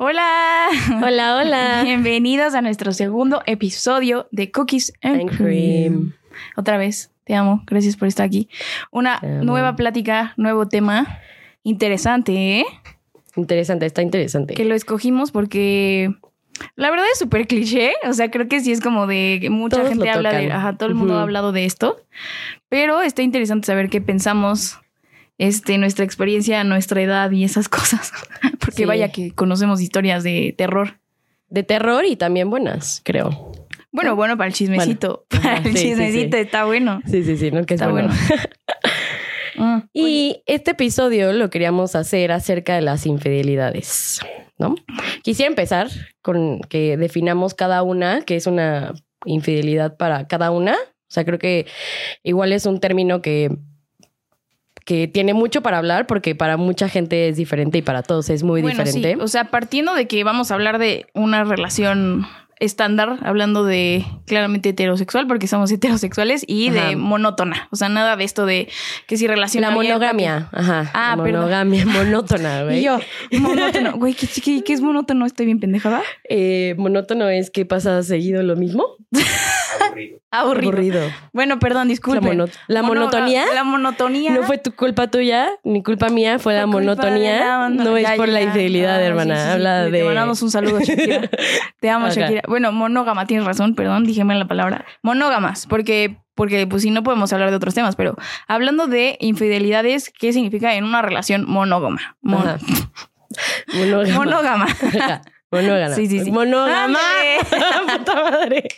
Hola. Hola, hola. Bienvenidos a nuestro segundo episodio de Cookies and, And cream. cream. Otra vez, te amo. Gracias por estar aquí. Una nueva plática, nuevo tema. Interesante, ¿eh? Interesante, está interesante. Que lo escogimos porque la verdad es súper cliché. O sea, creo que sí es como de que mucha Todos gente habla de. Ajá, todo el mundo ha hablado de esto. Pero está interesante saber qué pensamos. Este, nuestra experiencia, nuestra edad y esas cosas. Porque Sí. vaya que conocemos historias de terror. De terror y también buenas, creo. Bueno, bueno, para el chismecito. Bueno. Para el sí, chismecito sí. está bueno. Sí, sí, sí, no que es Está bueno. Mm. Y este episodio lo queríamos hacer acerca de las infidelidades, ¿no? Quisiera empezar con que definamos cada una, que es una infidelidad para cada una. O sea, creo que igual es un término que, que tiene mucho para hablar porque para mucha gente es diferente y para todos es muy Bueno, diferente. sí. O sea, partiendo de que vamos a hablar de una relación estándar, hablando de claramente heterosexual, porque somos heterosexuales, y de monótona. O sea, nada de esto de que si relación La monogamia, ajá. Ah, la perdón. monogamia monótona, güey. Y yo, monótono. Güey, ¿qué, qué, qué es monótono? Estoy bien pendejada. Eh, monótono es que pasa seguido lo mismo. Aburrido. Bueno, perdón, La, disculpen. mono- la monotonía La monotonía. no fue tu culpa tuya, ni culpa mía, fue la monotonía. la no es por ya, la infidelidad, Ah, hermana. sí, sí, sí. Habla Te de. mandamos un saludo, Shakira. Te amo. Shakira. Bueno, monógama, tienes razón, perdón, dije mal la palabra. Monógamas, porque, porque pues si no podemos hablar de otros temas, pero hablando de infidelidades, ¿qué significa en una relación monógama? Mon-. Monógama. monógama. Monógama. Sí, sí, sí. Monógama. Puta madre.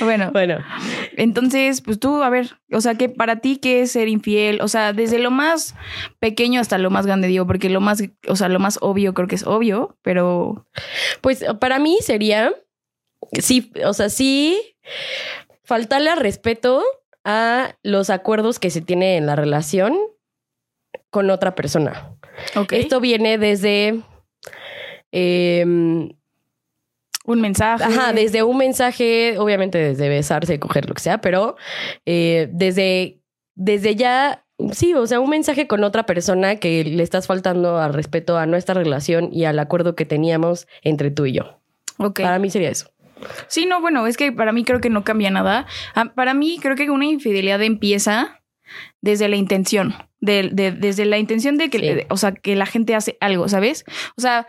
bueno, Bueno, entonces, pues tú, a ver, o sea, que para ti, ¿qué es ser infiel? O sea, desde lo más pequeño hasta lo más grande, digo, porque lo más, o sea, lo más obvio creo que es obvio, pero pues para mí sería. Sí, o sea, sí. Faltarle al respeto a los acuerdos que se tiene en la relación con otra persona. ok. Esto viene desde. em, un mensaje. Ajá, desde un mensaje, obviamente desde besarse, coger lo que sea, pero eh, desde, desde ya, sí, o sea, un mensaje con otra persona que le estás faltando al respeto a nuestra relación y al acuerdo que teníamos entre tú y yo. Ok. Para mí sería eso. Sí, no, bueno, es que para mí creo que no cambia nada. Ah, Para mí creo que una infidelidad empieza desde la intención, de, de- desde la intención de que, Sí. de- o sea, que la gente hace algo, ¿sabes? O sea,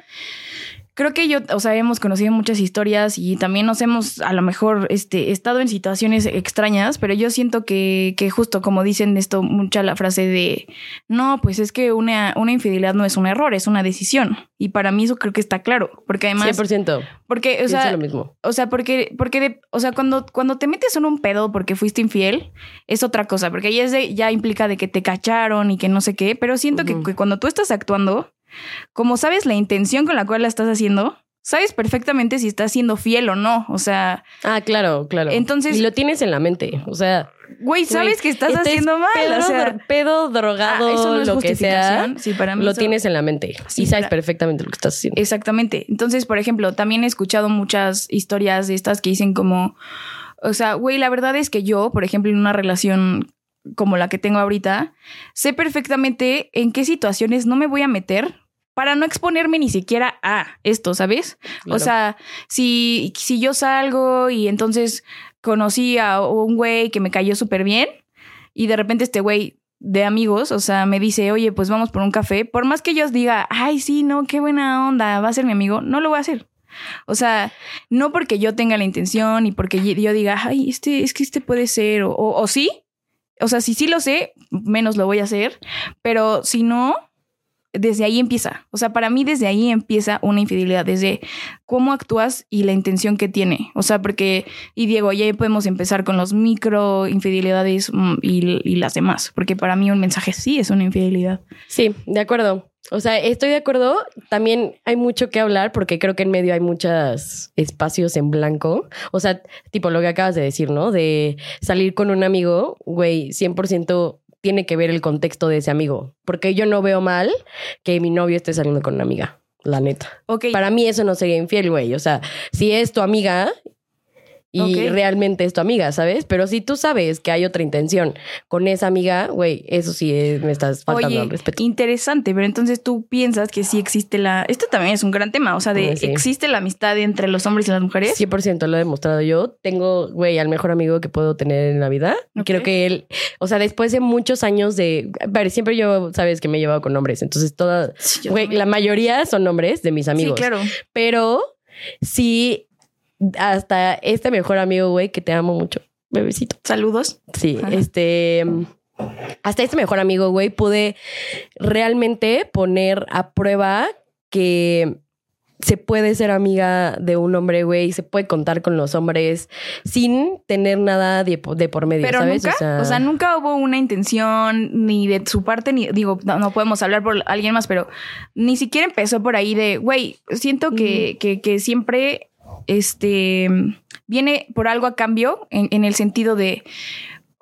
creo que yo, o sea, hemos conocido muchas historias y también nos hemos a lo mejor este, estado en situaciones extrañas, pero yo siento que, que justo como dicen esto, mucha la frase de, no, pues es que una, una infidelidad no es un error, es una decisión. Y para mí eso creo que está claro, porque además, 100%. porque, o sea, lo mismo. o sea, porque, porque de- o sea, cuando, cuando te metes en un pedo porque fuiste infiel, es otra cosa, porque ahí es de- ya implica de que te cacharon y que no sé qué, pero siento que, cuando tú estás actuando, como sabes la intención con la cual la estás haciendo, sabes perfectamente si estás siendo fiel o no. O sea, Ah, claro, claro. Entonces- Y lo tienes en la mente. O sea, güey, sabes güey, que estás haciendo mal. Pedo, o sea, pedo, drogado, ah, eso no es lo que sea, justificación. Sí, para mí lo eso- tienes en la mente. Sí, y sabes para- perfectamente lo que estás haciendo. Exactamente. Entonces, por ejemplo, también he escuchado muchas historias de estas que dicen como, o sea, güey, la verdad es que yo, por ejemplo, en una relación como la que tengo ahorita, sé perfectamente en qué situaciones no me voy a meter para no exponerme ni siquiera a esto, ¿sabes? Claro. O sea, si, si yo salgo y entonces conocí a un güey que me cayó súper bien y de repente este güey de amigos, o sea, me dice, oye, pues vamos por un café, por más que ellos diga, ay, sí, no, qué buena onda, va a ser mi amigo, no lo voy a hacer. O sea, no porque yo tenga la intención y porque yo diga, ay, este, es que este puede ser, o, o, o sí, o sea, si sí lo sé, menos lo voy a hacer, pero si no, desde ahí empieza. O sea, para mí desde ahí empieza una infidelidad, desde cómo actúas y la intención que tiene. O sea, porque, y Diego, ya podemos empezar con los micro infidelidades mm, y, y las demás, porque para mí un mensaje sí es una infidelidad. Sí, de acuerdo. O sea, estoy de acuerdo. También hay mucho que hablar porque creo que en medio hay muchos espacios en blanco. O sea, tipo lo que acabas de decir, ¿no? De salir con un amigo, güey, 100% tiene que ver el contexto de ese amigo. Porque yo no veo mal que mi novio esté saliendo con una amiga, la neta. Ok. Para mí eso no sería infiel, güey. O sea, si es tu amiga y realmente es tu amiga, ¿sabes? Pero si tú sabes que hay otra intención con esa amiga, güey, eso sí es- me estás faltando Oye, al respeto. interesante, pero entonces tú piensas que sí existe la... Esto también es un gran tema, o sea, de sí. ¿existe la amistad entre los hombres y las mujeres? 100% lo he demostrado yo. Tengo, güey, al mejor amigo que puedo tener en la vida. Creo que él, o sea, después de muchos años de, pero siempre yo, sabes que me he llevado con hombres, entonces toda, güey, la mayoría son hombres de mis amigos. Sí, claro. Pero sí, hasta este mejor amigo, güey, que te amo mucho, bebecito. Saludos. Sí, Ajá. este. Hasta este mejor amigo, güey, pude realmente poner a prueba que se puede ser amiga de un hombre, güey, se puede contar con los hombres sin tener nada de, de por medio, Pero ¿sabes? nunca, o sea, nunca hubo una intención ni de su parte, ni digo, no, no podemos hablar por alguien más, pero ni siquiera empezó por ahí de, güey, siento que, que, que siempre este viene por algo a cambio en, en el sentido de,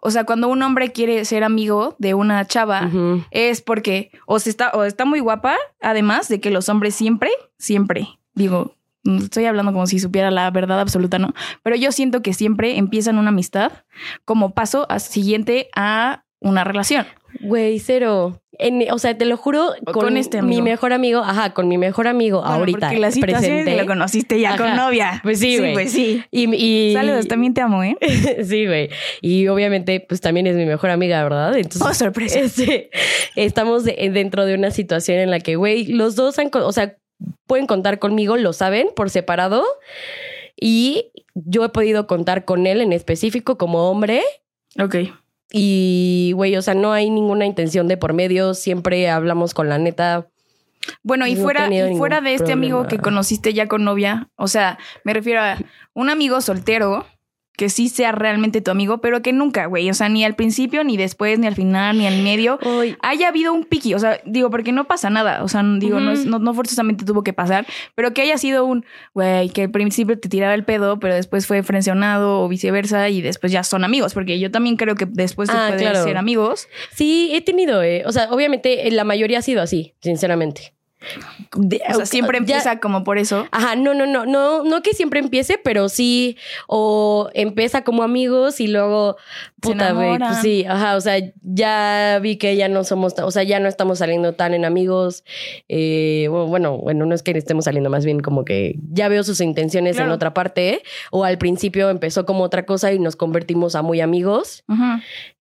o sea, cuando un hombre quiere ser amigo de una chava, es porque o se está o está muy guapa, además de que los hombres siempre, siempre, digo, estoy hablando como si supiera la verdad absoluta, ¿no? Pero yo siento que siempre empiezan una amistad como paso a- siguiente a una relación. Güey, cero. En- o sea, te lo juro, con, con este mi mejor amigo, ajá, con mi mejor amigo Bueno, ahorita. porque la presente. lo conociste ya con novia. Pues sí, güey. pues sí. Y, y- Saludos, también te amo, ¿eh? sí, güey. Y obviamente, pues también es mi mejor amiga, ¿verdad? Entonces, Oh, sorpresa. este, estamos de- dentro de una situación en la que, güey, los dos han, o sea, pueden contar conmigo, lo saben, por separado. Y yo he podido contar con él en específico como hombre. Ok. Y, güey, o sea, no hay ninguna intención de por medio. Siempre hablamos con la neta. Bueno, y No fuera, y fuera de este amigo que conociste ya con novia, o sea, me refiero a un amigo soltero que sí sea realmente tu amigo, pero que nunca, güey, o sea, ni al principio, ni después, ni al final, ni al medio, Ay, haya habido un piqui, o sea, digo, porque no pasa nada, o sea, digo, no, es- no, no forzosamente tuvo que pasar, pero que haya sido un, güey, que al principio te tiraba el pedo, pero después fue frencionado o viceversa y después ya son amigos, porque yo también creo que después se Ah, puede claro. ser amigos. Sí, he tenido, eh. O sea, obviamente eh, la mayoría ha sido así, sinceramente. De- O sea, siempre ya- empieza como por eso. Ajá, no, no, no, no, no que siempre empiece, pero sí, o empieza como amigos y luego, puta, güey, pues sí, ajá, o sea, ya vi que ya no somos, o sea, ya no estamos saliendo tan en amigos, eh, bueno, bueno, no es que estemos saliendo, más bien como que ya veo sus intenciones en otra parte, o al principio empezó como otra cosa y nos convertimos a muy amigos, Ujú.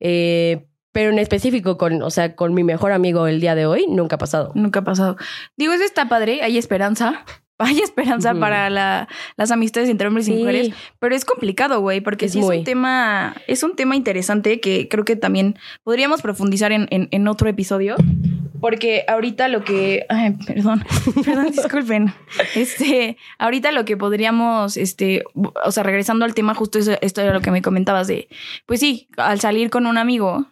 eh, pero en específico con, o sea, con mi mejor amigo el día de hoy, nunca ha pasado. Nunca ha pasado. Digo, eso está padre, hay esperanza. Hay esperanza para la- las amistades entre hombres y mujeres, pero es complicado, güey, porque Es sí es un tema, es un tema interesante que creo que también podríamos profundizar en, en- en otro episodio. Porque ahorita lo que. Ay, perdón. Perdón, disculpen. Este. Ahorita lo que podríamos. Este. O sea, regresando al tema, justo eso- esto era lo que me comentabas de. Pues sí, al salir con un amigo.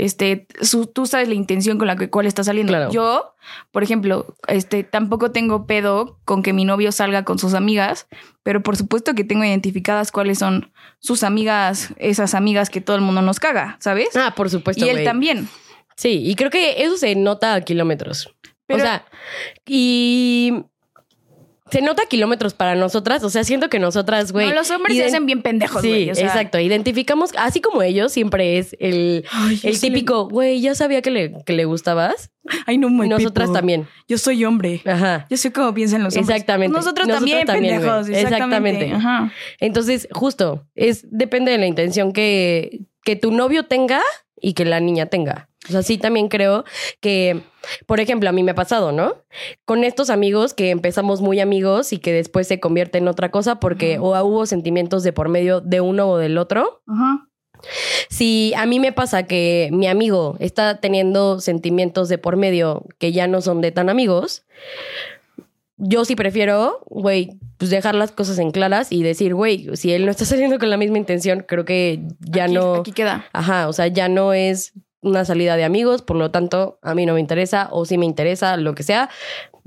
Este, su- tú sabes la intención con la que cuál está saliendo. Claro. Yo, por ejemplo, este, tampoco tengo pedo con que mi novio salga con sus amigas, pero por supuesto que tengo identificadas cuáles son sus amigas, esas amigas que todo el mundo nos caga, ¿sabes? Ah, por supuesto. y él también. Sí, y creo que eso se nota a kilómetros. Pero- o sea, y se nota kilómetros para nosotras. O sea, siento que nosotras, güey. No, los hombres se hacen bien pendejos, Sí, o sea, exacto. Identificamos, así como ellos, siempre es el, Ay, el le- típico, güey, ya sabía que le, que le gustabas. Ay, no, my Nosotras people. también. Yo soy hombre. Ajá. Yo sé cómo piensan los hombres. Exactamente. Nosotros, Nosotros también, pendejos. Exactamente. Exactamente. Ajá. Entonces, justo, es depende de la intención que, que tu novio tenga y que la niña tenga. O sea, sí también creo que, por ejemplo, a mí me ha pasado, ¿no? Con estos amigos que empezamos muy amigos y que después se convierte en otra cosa porque o hubo sentimientos de por medio de uno o del otro. Ajá. Si a mí me pasa que mi amigo está teniendo sentimientos de por medio que ya no son de tan amigos, yo sí prefiero, güey, pues dejar las cosas en claras y decir, güey, si él no está saliendo con la misma intención, creo que ya Aquí- no. Aquí queda. Ajá, o sea, ya no es una salida de amigos, por lo tanto, a mí no me interesa, o si me interesa, lo que sea,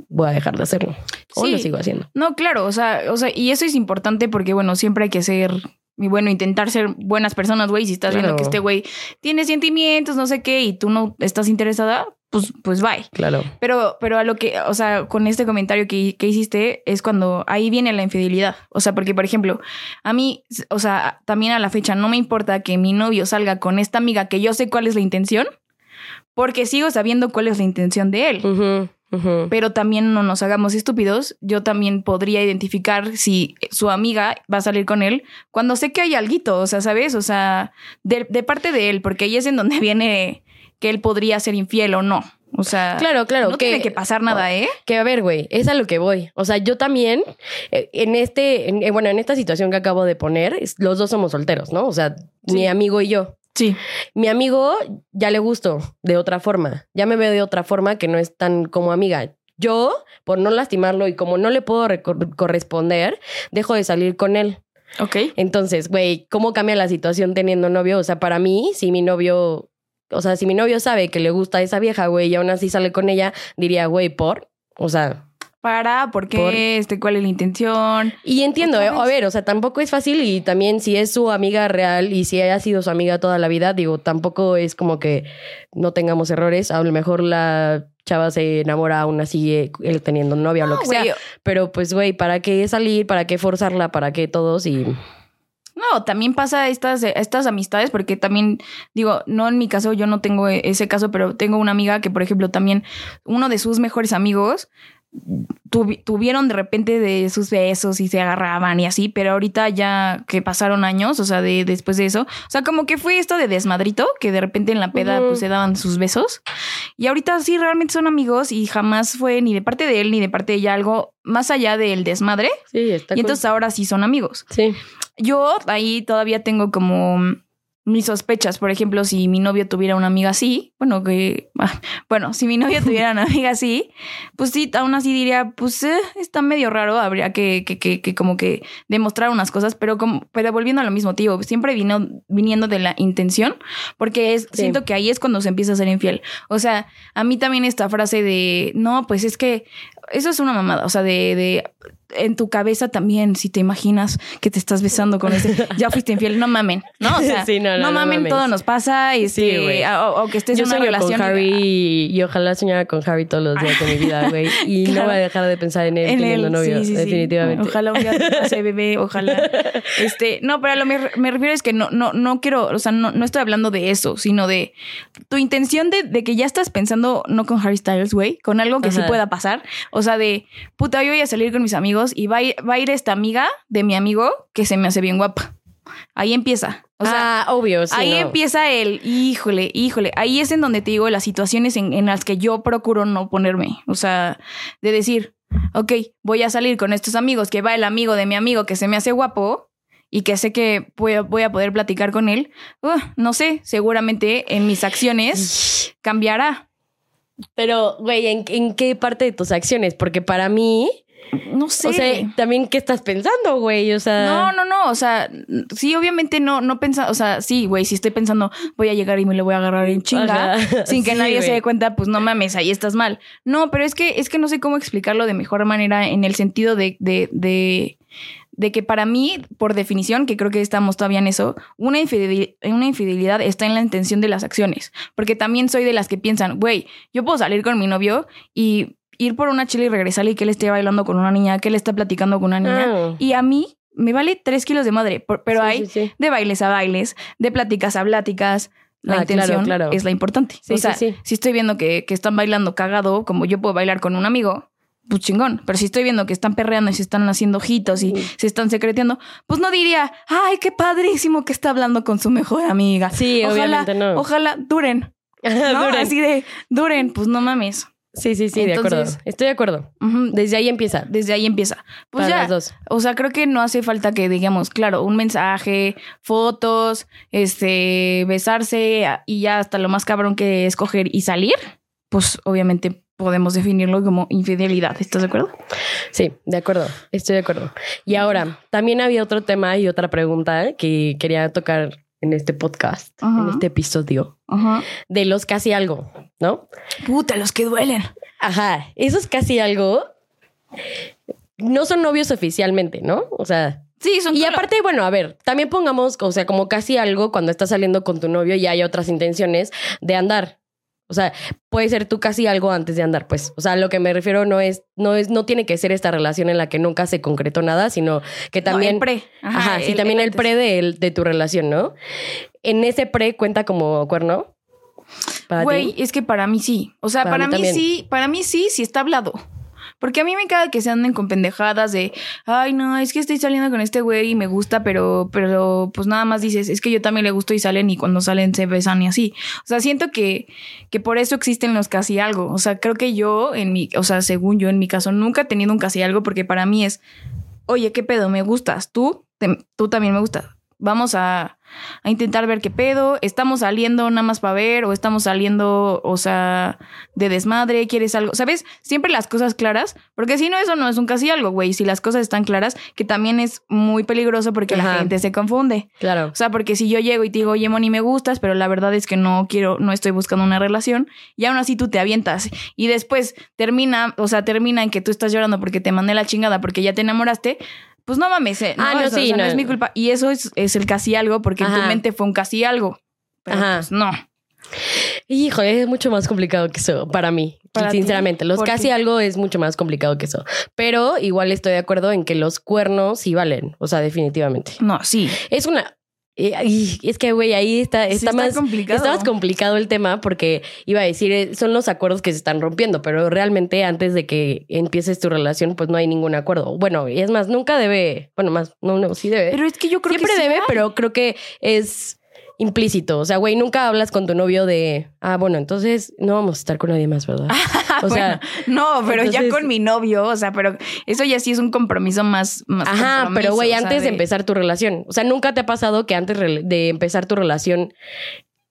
voy a dejar de hacerlo. O Sí. lo sigo haciendo. No, claro, o sea, o sea, y eso es importante porque, bueno, siempre hay que ser, y bueno, intentar ser buenas personas, güey. Si estás viendo que este güey tiene sentimientos, no sé qué, y tú no estás interesada, pues, pues bye. Claro. Pero, pero a lo que, o sea, con este comentario que, que hiciste es cuando ahí viene la infidelidad. O sea, porque, por ejemplo, a mí, o sea, también a la fecha no me importa que mi novio salga con esta amiga que yo sé cuál es la intención, porque sigo sabiendo cuál es la intención de él. Pero también no nos hagamos estúpidos. Yo también podría identificar si su amiga va a salir con él cuando sé que hay alguito, o sea, ¿sabes? O sea, de, de parte de él, porque ahí es en donde viene que él podría ser infiel o no. O sea, Claro, claro. no tiene que pasar nada, ¿eh? Que a ver, güey, es a lo que voy. O sea, yo también, eh, en este, en- eh, bueno, en esta situación que acabo de poner, los dos somos solteros, ¿no? O sea, Sí. mi amigo y yo. Sí. Mi amigo ya le gusto de otra forma. Ya me veo de otra forma que no es tan como amiga. Yo, por no lastimarlo y como no le puedo corresponder, dejo de salir con él. Ok. Entonces, güey, ¿cómo cambia la situación teniendo novio? O sea, para mí, si mi novio, o sea, si mi novio sabe que le gusta a esa vieja, güey, y aún así sale con ella, diría, güey, por. O sea, Para, ¿por qué? Por- Este, ¿Cuál es la intención? y entiendo, eh, a ver, o sea, tampoco es fácil y también si es su amiga real y si haya sido su amiga toda la vida, digo, tampoco es como que no tengamos errores. A lo mejor la chava se enamora aún así eh, él teniendo novia o lo No, que sea. Pero pues, güey, ¿para qué salir? ¿Para qué forzarla? ¿Para qué todos? Y No, también pasa estas, estas amistades, porque también, digo, no en mi caso, yo no tengo e- ese caso, pero tengo una amiga que, por ejemplo, también uno de sus mejores amigos tuvi- tuvieron de repente de sus besos y se agarraban y así, pero ahorita ya que pasaron años, o sea, de después de eso, o sea, como que fue esto de desmadrito, que de repente en la peda pues se daban sus besos. Y ahorita sí realmente son amigos y jamás fue ni de parte de él ni de parte de ella algo más allá del desmadre. sí, está Y entonces ahora sí son amigos. Sí. Yo ahí todavía tengo como mis sospechas. Por ejemplo, si mi novio tuviera una amiga así, bueno, que, ah, bueno, si mi novio tuviera una amiga así, pues sí, aún así diría, pues eh, está medio raro, habría que, que, que, que como que demostrar unas cosas, pero como, pero volviendo a lo mismo, tío, siempre vino, viniendo de la intención, porque es, Sí. siento que ahí es cuando se empieza a ser infiel. O sea, a mí también esta frase de, no, pues es que eso es una mamada, o sea, de, de en tu cabeza también, si te imaginas que te estás besando con ese, ya fuiste infiel, no mamen, ¿no? O sea, Sí, no, no, no, no mamen, mames. todo nos pasa, Sí, este, güey. o, o que estés Yo en una relación. con Harry y, y ojalá soñara con Harry todos los días de mi vida, güey. Y Claro. no voy a dejar de pensar en él en teniendo él, novio, sí, sí, sí. definitivamente. Ojalá un día pase bebé, ojalá. Este, no, pero a lo me, me refiero es que no, no, no quiero, o sea, no, no estoy hablando de eso, sino de tu intención de, de que ya estás pensando, no con Harry Styles, güey, con algo que sí pueda pasar. O sea, de puta, yo voy a salir con mis amigos y va a ir, va a ir esta amiga de mi amigo que se me hace bien guapa. Ahí empieza. O sea, ah, obvio, sí. ahí no. empieza el, híjole, híjole. Ahí es en donde te digo las situaciones en, en las que yo procuro no ponerme. O sea, de decir, ok, voy a salir con estos amigos, que va el amigo de mi amigo que se me hace guapo y que sé que voy a, voy a poder platicar con él. Uh, no sé, seguramente en mis acciones cambiará. Pero, güey, ¿en, en qué parte de tus acciones? Porque para mí, No sé. o sea, también, ¿qué estás pensando, güey? O sea... No, no, no, o sea, sí, obviamente no, no pensa, o sea, sí, güey, si estoy pensando, voy a llegar y me lo voy a agarrar en chinga, sin que Sí, nadie se dé cuenta, pues no mames, ahí estás mal. No, pero es que, es que no sé cómo explicarlo de mejor manera en el sentido de, de, de, de que para mí, por definición, que creo que estamos todavía en eso, una infidelidad, una infidelidad está en la intención de las acciones. Porque también soy de las que piensan, güey, yo puedo salir con mi novio y ir por una chile y regresarle y que él esté bailando con una niña, que él está platicando con una niña. Ah. Y a mí me vale tres kilos de madre, por- pero Sí, hay sí, sí. de bailes a bailes, de pláticas a pláticas. La Ah, intención claro, claro. es la importante. O sea, si estoy viendo que, que están bailando cagado, como yo puedo bailar con un amigo, pues chingón. Pero si estoy viendo que están perreando y se están haciendo ojitos y se están secreteando, pues no diría, ay, qué padrísimo que está hablando con su mejor amiga. Sí, ojalá, obviamente no. Ojalá duren. ¿no? Duren. Así de, duren, pues no mames. Sí, sí, sí, de acuerdo. Estoy de acuerdo. Desde ahí empieza. Desde ahí empieza. Pues para ya. las dos. O sea, creo que no hace falta que digamos, claro, un mensaje, fotos, este, besarse y ya hasta lo más cabrón que escoger y salir, pues obviamente podemos definirlo como infidelidad. ¿Estás de acuerdo? Sí, de acuerdo. Estoy de acuerdo. Y ahora, también había otro tema y otra pregunta que quería tocar en este podcast, Ajá. en este episodio, Ajá. de los casi algo, ¿no? Puta, los que duelen. Ajá, esos casi algo no son novios oficialmente, ¿no? O sea, Sí, son y aparte, bueno, a ver, también pongamos, o sea, como casi algo cuando estás saliendo con tu novio y hay otras intenciones de andar. O sea, puede ser tú casi algo antes de andar, pues. O sea, lo que me refiero no es, no es, no tiene que ser esta relación en la que nunca se concretó nada, sino que también. el pre. Ajá, sí, también el, pre de, el- de tu relación, ¿no? En ese pre cuenta como cuerno. Güey, es que para mí sí. O sea, Para para, mí mí, sí, para mí sí, sí está hablado. Porque a mí me caga que se anden con pendejadas de, ay, no, es que estoy saliendo con este güey y me gusta, pero, pero pues nada más dices, es que yo también le gusto y salen y cuando salen se besan y así. O sea, siento que, que por eso existen los casi algo. O sea, creo que yo, en mi, o sea, según yo, en mi caso, nunca he tenido un casi algo porque para mí es, oye, ¿qué pedo? ¿Me gustas? ¿Tú? Tú también me gustas. Vamos a, a intentar ver qué pedo. ¿Estamos saliendo nada más para ver? ¿O estamos saliendo, o sea, de desmadre? ¿Quieres algo? ¿Sabes? Siempre las cosas claras. Porque si no, eso no es un casi algo, güey. Si las cosas están claras, que también es muy peligroso porque la gente se confunde. Claro. O sea, porque si yo llego y te digo, oye, Moni, me gustas, pero la verdad es que no quiero, no estoy buscando una relación, y aún así tú te avientas. Y después termina, o sea, termina en que tú estás llorando porque te mandé la chingada porque ya te enamoraste. Pues no mames, eh, Ah, no, eso, sí, o sea, no no. es mi culpa. Y eso es, es el casi algo, porque en Ajá. tu mente fue un casi algo. Pero Ajá. pues no. Híjole, es mucho más complicado que eso para mí. ¿Para ti? sinceramente, los ¿Por casi qué? algo es mucho más complicado que eso. Pero igual estoy de acuerdo en que los cuernos sí valen. O sea, definitivamente. No, sí. Es una. Eh, es que, güey, ahí está, Sí está, más complicado. Está más complicado el tema porque iba a decir, eh, son los acuerdos que se están rompiendo, pero realmente antes de que empieces tu relación, pues no hay ningún acuerdo. Bueno, y es más, nunca debe, bueno, más, no, no, sí debe. Pero es que yo creo Siempre que sí debe, pero creo que es implícito. O sea, güey, nunca hablas con tu novio de, ah, bueno, entonces no vamos a estar con nadie más, ¿verdad? O sea, no, pero ya con mi novio, o sea, pero eso ya sí es un compromiso más. más Ajá, compromiso, pero güey, antes de empezar tu relación. O sea, nunca te ha pasado que antes de empezar tu relación,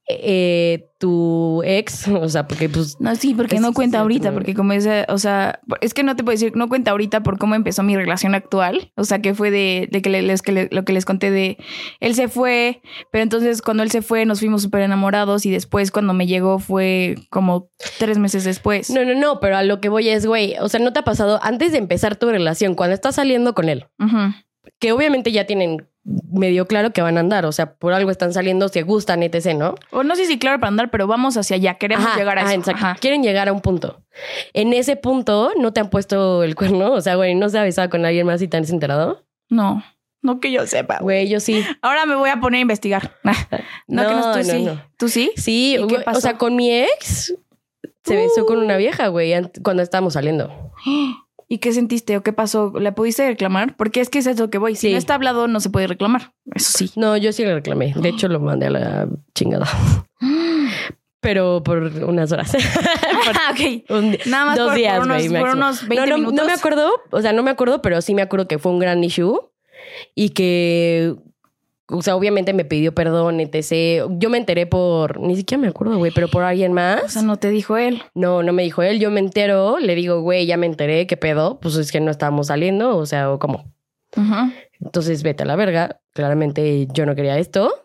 eh, tu ex, o sea, porque pues. No, sí, porque Es- no cuenta ahorita, porque como es, o sea, es que no te puedo decir, no cuenta ahorita por cómo empezó mi relación actual, o sea, que fue de, de que le- les, que lo que les conté de, él se fue, pero entonces cuando él se fue nos fuimos súper enamorados y después cuando me llegó fue como tres meses después. No, no, no, pero a lo que voy es, güey, o sea, ¿no te ha pasado antes de empezar tu relación, cuando estás saliendo con él, que obviamente ya tienen medio claro que van a andar, o sea, por algo están saliendo, se gustan, etc., ¿no? O no sé si claro para andar, pero vamos hacia allá, queremos Ajá, llegar a ajá, eso. exacto. Ajá. Quieren llegar a un punto. En ese punto no te han puesto el cuerno, o sea, güey, no se ha besado con alguien más y te has enterado. No, no que yo sepa. güey. Yo sí. Ahora me voy a poner a investigar. no, que no, tú No, no, sí. no. ¿Tú sí? Sí, ¿Y qué pasó? o sea, con mi ex se besó con una vieja, güey, cuando estábamos saliendo. ¿Y qué sentiste o qué pasó? ¿La pudiste reclamar? Porque es que es eso que voy. Si Sí. no está hablado, no se puede reclamar. Eso sí. No, yo sí le reclamé. De hecho, lo mandé a la chingada. Pero por unas horas. Por Ah, ok. un- Nada más dos por, días, por unos, por unos 20 no, no, minutos. no me acuerdo, o sea, no me acuerdo, pero sí me acuerdo que fue un gran issue y que, o sea, obviamente me pidió perdón, etc. Yo me enteré por, ni siquiera me acuerdo, güey, pero por alguien más. O sea, no te dijo él. No, no me dijo él, yo me entero, le digo, güey, ya me enteré, ¿qué pedo? Pues es que no estábamos saliendo, o sea, o cómo. Entonces vete a la verga, claramente yo no quería esto.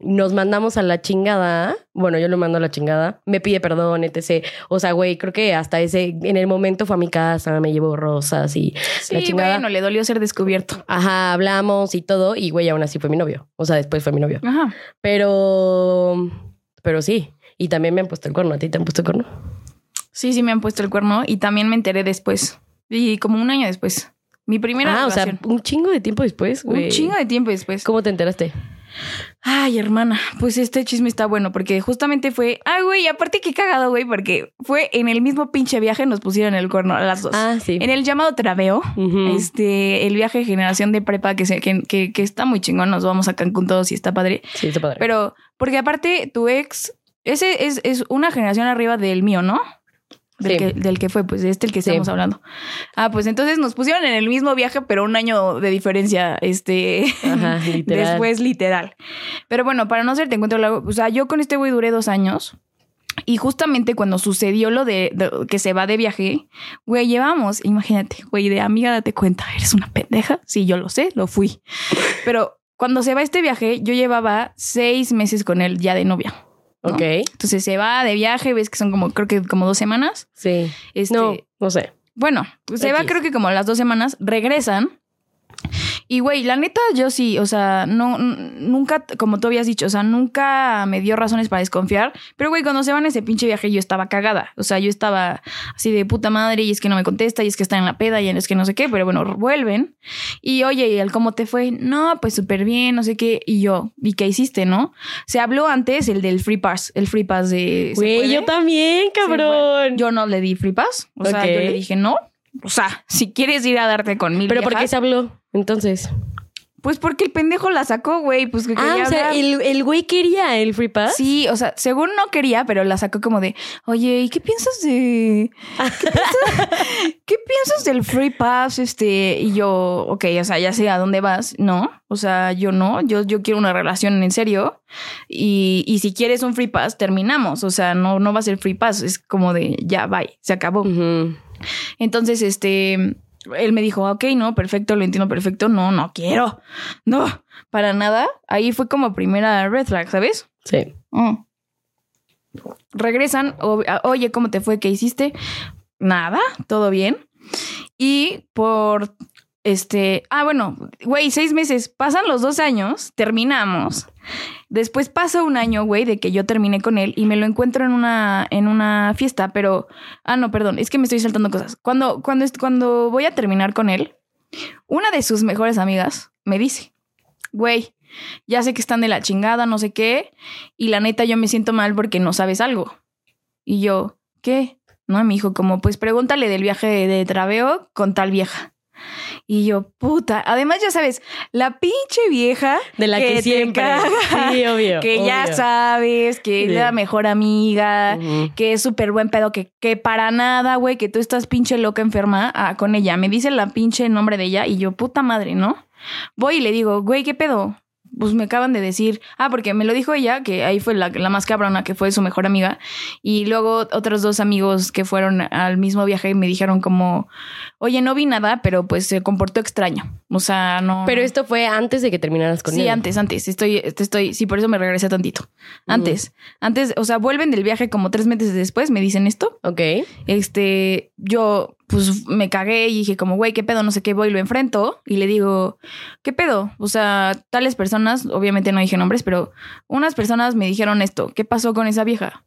Nos mandamos a la chingada. Bueno, yo lo mando a la chingada. Me pide perdón, etc. O sea, güey, creo que hasta ese, en el momento fue a mi casa, me llevó rosas y la chingada. bueno, le dolió ser descubierto. Ajá, hablamos y todo. Y güey, aún así fue mi novio. O sea, después fue mi novio. Ajá. Pero, pero sí. Y también me han puesto el cuerno. ¿A ti te han puesto el cuerno? Sí, sí me han puesto el cuerno y también me enteré después. Y como un año después. Mi primera ah, o sea, un chingo de tiempo después, güey. un chingo de tiempo después. ¿Cómo te enteraste? Ay, hermana, pues este chisme está bueno porque justamente fue, ay, güey, aparte qué cagado, güey, porque fue en el mismo pinche viaje nos pusieron el cuerno a las dos. Ah, sí. En el llamado Traveo, este, el viaje de generación de prepa que, se, que, que, que está muy chingón, nos vamos a Cancún todos y está padre. Sí, está padre. Pero, porque aparte tu ex, ese es, es una generación arriba del mío, ¿no? Del, Sí. que, del que fue, pues de este el que Sí. estamos hablando. Ah, pues entonces nos pusieron en el mismo viaje, pero un año de diferencia, este, Ajá, literal. después literal. Pero bueno, para no hacerte encuentro largo, o sea, yo con este güey duré dos años. Y justamente cuando sucedió lo de, de que se va de viaje, güey, llevamos, imagínate, güey, de amiga date cuenta, eres una pendeja. Sí, yo lo sé, lo fui. Pero cuando se va este viaje, yo llevaba seis meses con él ya de novia. ¿No? Ok. Entonces se va de viaje, ves que son como, creo que como dos semanas. Sí. Este, No, no sé. Bueno, pues se va creo que como las dos semanas, regresan Y güey, la neta, yo sí, o sea, no, nunca, como tú habías dicho, o sea, nunca me dio razones para desconfiar. Pero güey, cuando se van a ese pinche viaje, yo estaba cagada. O sea, yo estaba así de puta madre, y es que no me contesta, y es que está en la peda, y es que no sé qué, pero bueno, vuelven. Y oye, ¿y el cómo te fue? No, pues súper bien, no sé qué. Y yo, ¿y qué hiciste, no? Se habló antes el del free pass, el free pass de. ¿se Güey, yo también, cabrón. Yo no le di free pass. O sea, yo le dije no. O sea, si quieres ir a darte con mil Pero ¿por qué se habló entonces? Pues porque el pendejo la sacó, güey. Pues que Ah, o sea, hablar. el, el güey quería el free pass. Sí, o sea, según no quería, pero la sacó como de, oye, ¿y qué piensas de. ¿Qué piensas, ¿qué piensas del free pass? Este, y yo, ok, o sea, ya sé a dónde vas. No, o sea, yo no, yo, yo quiero una relación en serio. Y, y si quieres un free pass, terminamos. O sea, no, no va a ser free pass, es como de, ya, bye, se acabó. Entonces, este, él me dijo, ok, no, perfecto, lo entiendo perfecto. No, no quiero. No, para nada. Ahí fue como primera red flag, ¿sabes? Sí. Mm. Regresan, o- a- oye, ¿cómo te fue? ¿Qué hiciste? Nada, todo bien. Y por este, ah, bueno, güey, seis meses, pasan los dos años, terminamos. Después pasa un año, güey, de que yo terminé con él y me lo encuentro en una, en una fiesta, pero, ah, no, perdón, es que me estoy saltando cosas. Cuando, cuando, cuando voy a terminar con él, una de sus mejores amigas me dice, güey, ya sé que están de la chingada, no sé qué, y la neta yo me siento mal porque no sabes algo. Y yo, ¿qué? No, mi hijo, como pues pregúntale del viaje de traveo con tal vieja. Y yo, puta, además ya sabes, la pinche vieja De la que, siempre. caga, Sí, obvio. que ya sabes, que es la mejor amiga, que es súper buen pedo, que, que para nada, güey, que tú estás pinche loca enferma ah, con ella. Me dice la pinche nombre de ella y yo, puta madre, ¿no? Voy y le digo, güey, ¿qué pedo? Pues me acaban de decir, ah, porque me lo dijo ella, que ahí fue la, la más cabrona, que fue su mejor amiga. Y luego otros dos amigos que fueron al mismo viaje me dijeron como, oye, no vi nada, pero pues se comportó extraño. O sea, no... Pero esto fue antes de que terminaras con sí, él. antes, antes. Estoy, estoy, sí, por eso me regresé tantito. Antes, antes, o sea, vuelven del viaje como tres meses después, me dicen esto. Ok. Este, yo, pues me cagué y dije, como, güey, ¿qué pedo? No sé qué, voy, y lo enfrento y le digo, ¿qué pedo? O sea, tales personas, obviamente no dije nombres, pero unas personas me dijeron esto. ¿Qué pasó con esa vieja?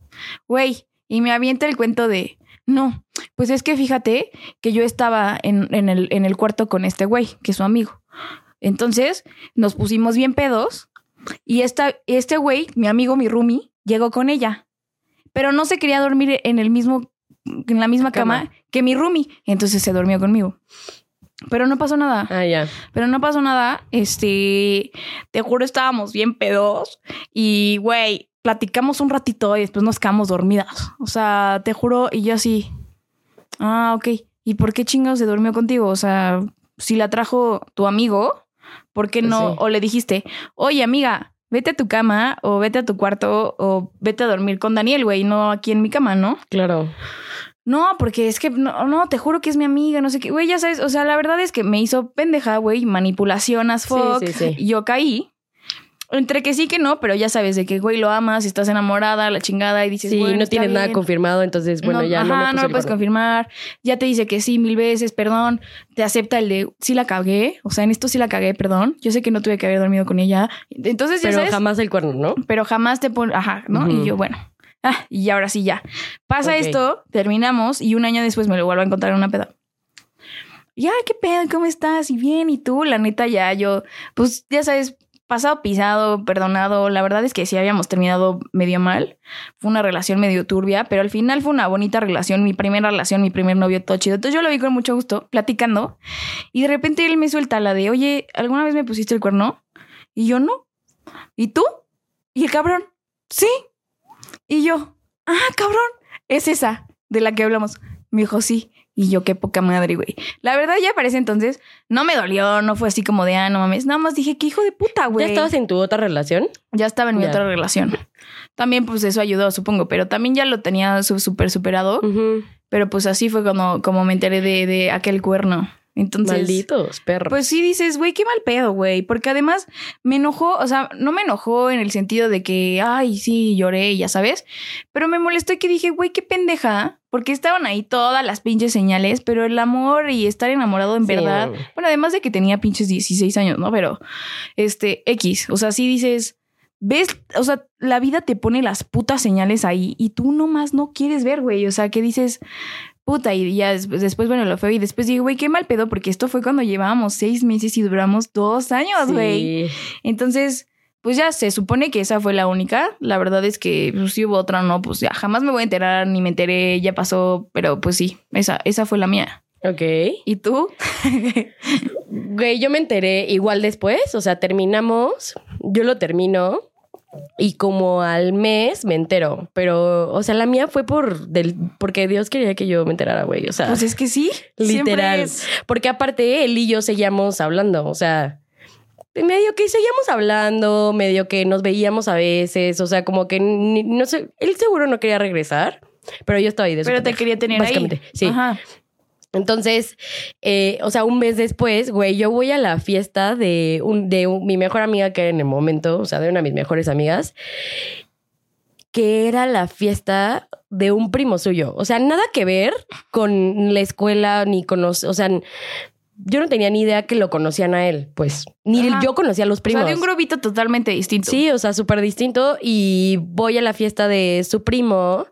Güey, y me avienta el cuento de, no, pues es que fíjate que yo estaba en, en el, en el cuarto con este güey, que es su amigo. Entonces nos pusimos bien pedos y esta, este güey, mi amigo, mi roomie, llegó con ella. Pero no se quería dormir en el mismo, en la misma cama, Cama. que mi roomie. Entonces se durmió conmigo. Pero no pasó nada. Ah, ya. Pero no pasó nada. Este, te juro, estábamos bien pedos. Y, güey, platicamos un ratito y después nos quedamos dormidas. O sea, te juro, y yo así. Ah, ok. ¿Y por qué chingados se durmió contigo? O sea, si la trajo tu amigo, ¿por qué Pues no? sí. O le dijiste, oye, amiga, vete a tu cama o vete a tu cuarto o vete a dormir con Daniel, güey, no aquí en mi cama, ¿no? Claro. No, porque es que no, no, te juro que es mi amiga, no sé qué. Güey, ya sabes, o sea, la verdad es que me hizo pendeja, güey, manipulación as Sí, fuck. sí, sí. Y yo caí. Entre que sí que no, pero ya sabes de que, güey, lo amas, estás enamorada, la chingada, y dices, Sí, bueno, no tienes nada confirmado, entonces, bueno, No, ya no ajá, me puse no lo puedes confirmar. Ya te dice que sí mil veces, perdón. Te acepta el de sí la cagué. O sea, en esto sí la cagué, perdón. Yo sé que no tuve que haber dormido con ella. Entonces, ya Pero sabes, jamás el cuerno, ¿no? pero jamás te pone, ajá, ¿no? Y yo, bueno, ah, y ahora sí ya. Pasa esto, terminamos y un año después me lo vuelvo a encontrar en una peda. Ya, ¿qué pedo? ¿Cómo estás? Y bien, ¿y tú? La neta ya yo, pues ya sabes, pasado pisado, perdonado. La verdad es que sí habíamos terminado medio mal. Fue una relación medio turbia, pero al final fue una bonita relación, mi primera relación, mi primer novio, todo chido. Entonces yo lo vi con mucho gusto, platicando. Y de repente él me suelta la de, oye, ¿alguna vez me pusiste el cuerno? Y yo no. ¿Y tú? Y el cabrón, sí. Y yo, ah, cabrón, es esa de la que hablamos. Me dijo, sí. Y yo, qué poca madre, güey. La verdad, ya para ese entonces, no me dolió, no fue así como de, ah, no mames. Nada más dije, qué hijo de puta, güey. ¿Ya estabas en tu otra relación? Ya estaba en mi Ya. otra relación. También, pues eso ayudó, supongo, pero también ya lo tenía súper superado. Pero pues así fue como, como me enteré de, de aquel cuerno. Entonces, Malditos perros. pues sí dices, güey, qué mal pedo, güey. Porque además me enojó, o sea, no me enojó en el sentido de que, ay, sí, lloré, ya sabes. Pero me molestó que dije, güey, qué pendeja. Porque estaban ahí todas las pinches señales, pero el amor y estar enamorado en Sí. verdad. Bueno, además de que tenía pinches 16 años, ¿no? Pero, este, X. O sea, sí dices, ves, o sea, la vida te pone las putas señales ahí y tú nomás no quieres ver, güey. O sea, que dices, puta, y ya después, después bueno, lo fue y después digo, güey, qué mal pedo, porque esto fue cuando llevábamos seis meses y duramos dos años, güey. Sí. Entonces, pues ya se supone que esa fue la única. La verdad es que pues, si hubo otra, no, pues ya jamás me voy a enterar, ni me enteré, ya pasó, pero pues sí, esa, esa fue la mía. Ok. ¿Y tú? Güey, yo me enteré igual después, o sea, terminamos, yo lo termino y como al mes me entero, pero, o sea, la mía fue por del, porque Dios quería que yo me enterara, güey, o sea, Pues es que sí. literal. es- Porque aparte él y yo seguíamos hablando, o sea, medio que seguíamos hablando, medio que nos veíamos a veces, o sea, como que ni- no sé, él seguro no quería regresar, pero yo estaba ahí de Pero te quería tener básicamente, ahí. Sí. Ajá. Entonces, eh, o sea, un mes después, güey, yo voy a la fiesta de, un, de mi mejor amiga que era en el momento, o sea, de una de mis mejores amigas, que era la fiesta de un primo suyo. O sea, nada que ver con la escuela ni con los, o sea, yo no tenía ni idea que lo conocían a él, pues, ni Ajá. yo conocía a los O primos. sea, de un grupito totalmente distinto. Sí, o sea, súper distinto. Y voy a la fiesta de su primo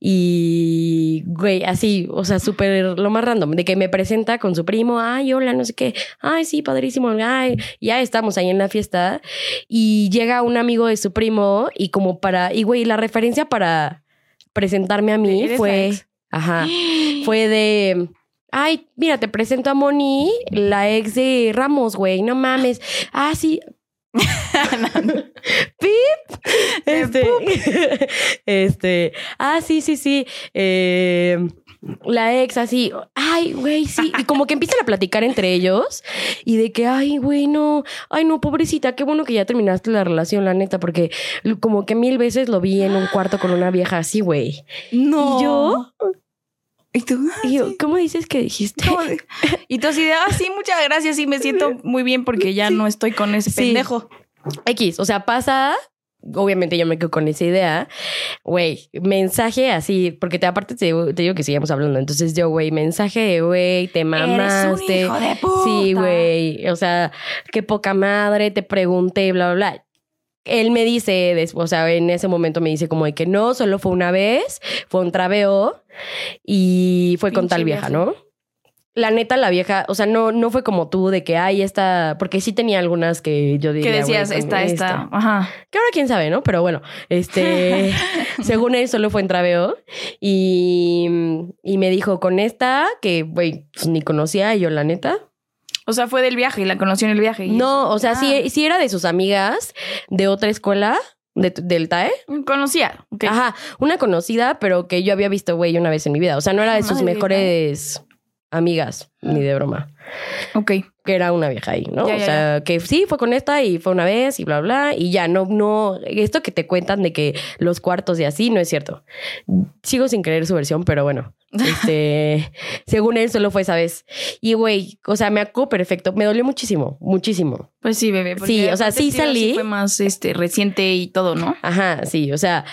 y, güey, así, o sea, súper lo más random, de que me presenta con su primo, ay, hola, no sé qué, ay, sí, padrísimo, ay, ya estamos ahí en la fiesta y llega un amigo de su primo y como para, y güey, la referencia para presentarme a mí fue, ajá, fue de... Ay, mira, te presento a Moni, la ex de Ramos, güey, no mames. Ah, sí, ¡Pip! Este, este, ah, sí, sí, sí. eh, la ex así, ay, güey, sí. Y como que empiezan a platicar entre ellos y de que, ay, güey, no, ay, no, pobrecita, qué bueno que ya terminaste la relación, la neta, porque como que mil veces lo vi en un cuarto con una vieja así, güey. No. ¿Y yo? ¿Y tú? Y yo, ¿cómo dices que dijiste? ¿Cómo de- Y tú así de, ah, sí, muchas gracias, sí, me siento muy bien porque ya no estoy con ese pendejo. X, o sea, pasa. Obviamente yo me quedo con esa idea. Güey, mensaje así, porque te, aparte te, digo- te digo que sigamos hablando. Entonces yo, güey, mensaje de, güey, te mamaste. Eres un hijo de puta. Sí, güey. O sea, qué poca madre, te pregunté, bla, bla, bla. Él me dice, des- o sea, en ese momento me dice como de que no, solo fue una vez, fue un traveo y fue con tal vieja. ¿no? La neta, la vieja, o sea, no, no fue como tú de que, ay, esta, porque sí tenía algunas que yo diría. Que decías, esta, esta. Ajá. que ahora quién sabe, ¿no? Pero bueno, este, según él solo fue en traveo y, y me dijo con esta que, güey, pues, ni conocía y yo la neta. O sea, fue del viaje y la conoció en el viaje. y- No, o sea, Ah. sí, sí era de sus amigas de otra escuela, de, del TAE. Conocía. Ajá, una conocida, pero que yo había visto, güey, una vez en mi vida. O sea, no era de sus Madre, mejores amigas, ni de broma. Ok. que era una vieja ahí, ¿no? Ya, o ya, sea, que sí, fue con esta y fue una vez y bla, bla, y ya, no, no, esto que te cuentan de que los cuartos y así, no es cierto. Sigo sin creer su versión, pero bueno, este, según él solo fue esa vez. Y güey, o sea, me acuerdo perfecto, me dolió muchísimo, muchísimo. Pues sí, bebé. Sí, o sea, sí salí. Fue más este, reciente y todo, ¿no? Ajá, sí, o sea,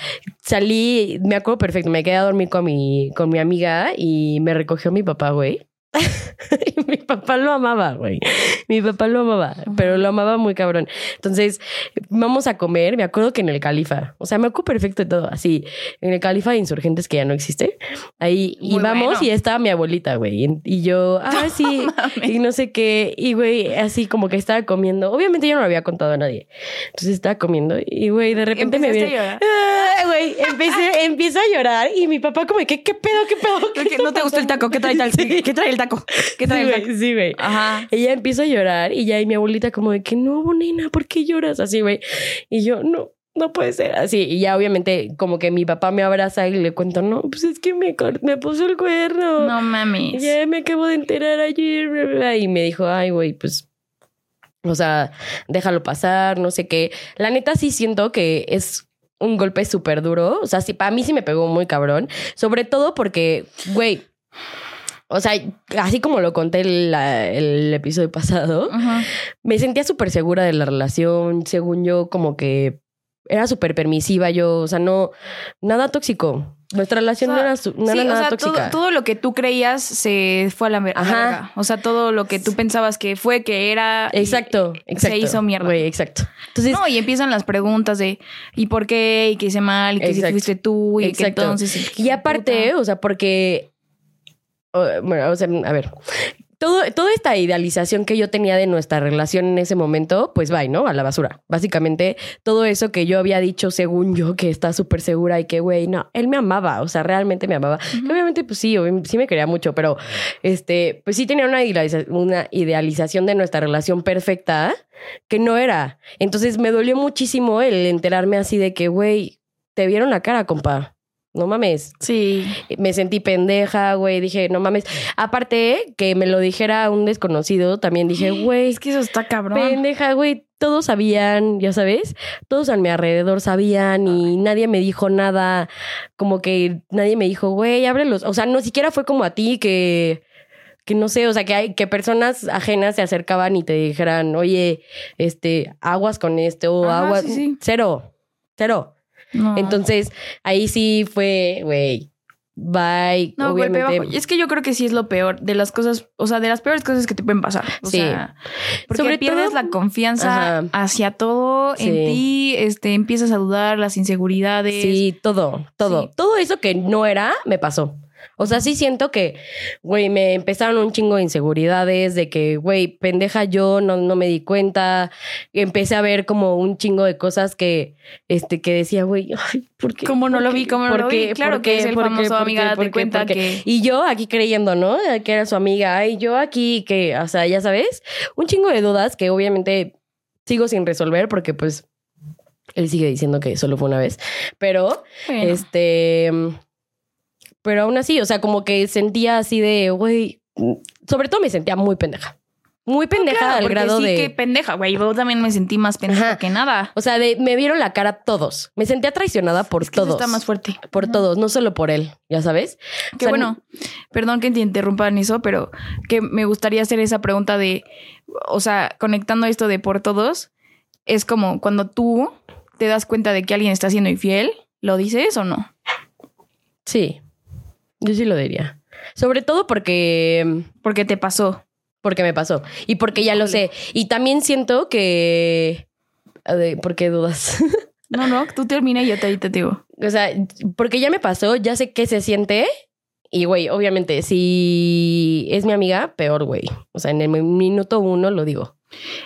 salí, me acuerdo perfecto, me quedé a dormir con mi, con mi amiga y me recogió mi papá, güey. Y mi papá lo amaba, güey. Mi papá lo amaba, pero lo amaba muy cabrón. Entonces, vamos a comer, me acuerdo que en el Califa, o sea, me acuerdo perfecto de todo, así, en el Califa de Insurgentes que ya no existe. Ahí Muy íbamos bueno. y estaba mi abuelita, güey. Y- yo, ah, sí, y no sé qué, y güey, así como que estaba comiendo. Obviamente yo no lo había contado a nadie. Entonces estaba comiendo y güey, de repente me viene. Ah, Güey, empecé, empiezo a llorar y mi papá como, ¿qué, qué pedo, qué pedo? ¿Qué no te gustó el taco. ¿Qué trae, tal? Sí. ¿Qué trae el taco? ¿Qué trae Sí, el güey, sí, güey. Ajá. Ella empieza a llorar y ya y mi abuelita como de que no, nena, ¿por qué lloras así, güey? Y yo, no, no puede ser así. Y ya obviamente como que mi papá me abraza y le cuento, no, pues es que me, me puso el cuerno. No mames. Ya me acabo de enterar ayer. bla, bla. Y me dijo, ay, güey, pues. O sea, déjalo pasar, no sé qué. La neta sí siento que es un golpe súper duro. O sea, sí, para mí sí me pegó muy cabrón. Sobre todo porque, güey, o sea, así como lo conté el, episodio pasado, me sentía súper segura de la relación, según yo, como que era súper permisiva yo, o sea, no, nada tóxico. Nuestra relación O sea, no era, su- no Sí, era o nada sea, todo, tóxica. todo lo que tú creías se fue a la, ver- a la Ajá. verga. O sea, todo lo que tú pensabas que fue, que era. y- Exacto, exacto. Se hizo mierda. Güey, exacto. Entonces, no, y empiezan las preguntas de ¿y por qué? ¿Y qué hice mal? ¿Y que si fuiste tú? ¿Y que Exacto. Y aparte, puta. o sea, porque. Bueno, o sea, a ver. Todo, toda esta idealización que yo tenía de nuestra relación en ese momento, pues va, ¿no? A la basura. Básicamente, todo eso que yo había dicho, según yo, que está súper segura y que, güey, no, él me amaba, o sea, realmente me amaba. Obviamente, pues sí, sí me quería mucho, pero este, pues sí tenía una, idealiza- una idealización de nuestra relación perfecta que no era. Entonces me dolió muchísimo el enterarme así de que, güey, te vieron la cara, compa. No mames. Sí. Me sentí pendeja, güey. Dije, no mames. Aparte, que me lo dijera un desconocido, también dije, güey, Es que eso está cabrón. pendeja, güey. Todos sabían, ya sabes. Todos a mi alrededor sabían y nadie me dijo nada. Como que nadie me dijo, güey, ábrelos. O sea, no siquiera fue como a ti que. Que no sé, o sea, que hay que personas ajenas se acercaban y te dijeran, oye, este, aguas con esto, Ajá, aguas. sí, sí. Cero, cero. No. Entonces, ahí sí fue, güey, bye. No, golpe obviamente. bajo. Y es que yo creo que sí es lo peor de las cosas, o sea, de las peores cosas que te pueden pasar. O Sí. sea, porque Sobre pierdes todo- la confianza Ajá. hacia todo Sí. en ti, este, empiezas a dudar, las inseguridades. Sí, todo, todo. Sí. Todo eso que no era, me pasó. O sea, sí siento que, güey, me empezaron un chingo de inseguridades, de que, güey, pendeja yo, no, no me di cuenta. Empecé a ver como un chingo de cosas que, este, que decía, güey, ay, ¿por qué? ¿Cómo no ¿Por lo vi? ¿Cómo no ¿Por lo vi? Claro ¿Por que es el famoso ¿Por amiga, qué? cuenta que- Y yo aquí creyendo, ¿no? Que era su amiga. Ay, yo aquí que, o sea, ya sabes, un chingo de dudas que obviamente sigo sin resolver porque pues él sigue diciendo que solo fue una vez. Pero, Bueno, este, pero aún así, o sea, como que sentía así de, güey, sobre todo me sentía muy pendeja. Muy pendeja claro, al grado sí, de... qué pendeja, güey. Yo también me sentí más pendeja Ajá. que nada. O sea, de, me vieron la cara todos. Me sentía traicionada por Es que eso todos. está más fuerte. Por todos, no solo por él, ya sabes. O Que sea, bueno, perdón que te interrumpa en eso, pero que me gustaría hacer esa pregunta de, o sea, conectando esto de por todos, es como cuando tú te das cuenta de que alguien está siendo infiel, ¿lo dices o no? Sí, yo sí lo diría. Sobre todo porque, Porque te pasó. porque me pasó y porque ya lo sé. Y también siento que... ¿Por qué dudas? No, no, tú termina y yo te, te digo. o sea, porque ya me pasó, ya sé qué se siente. Y, güey, obviamente, si es mi amiga, peor, güey. O sea, en el minuto uno lo digo.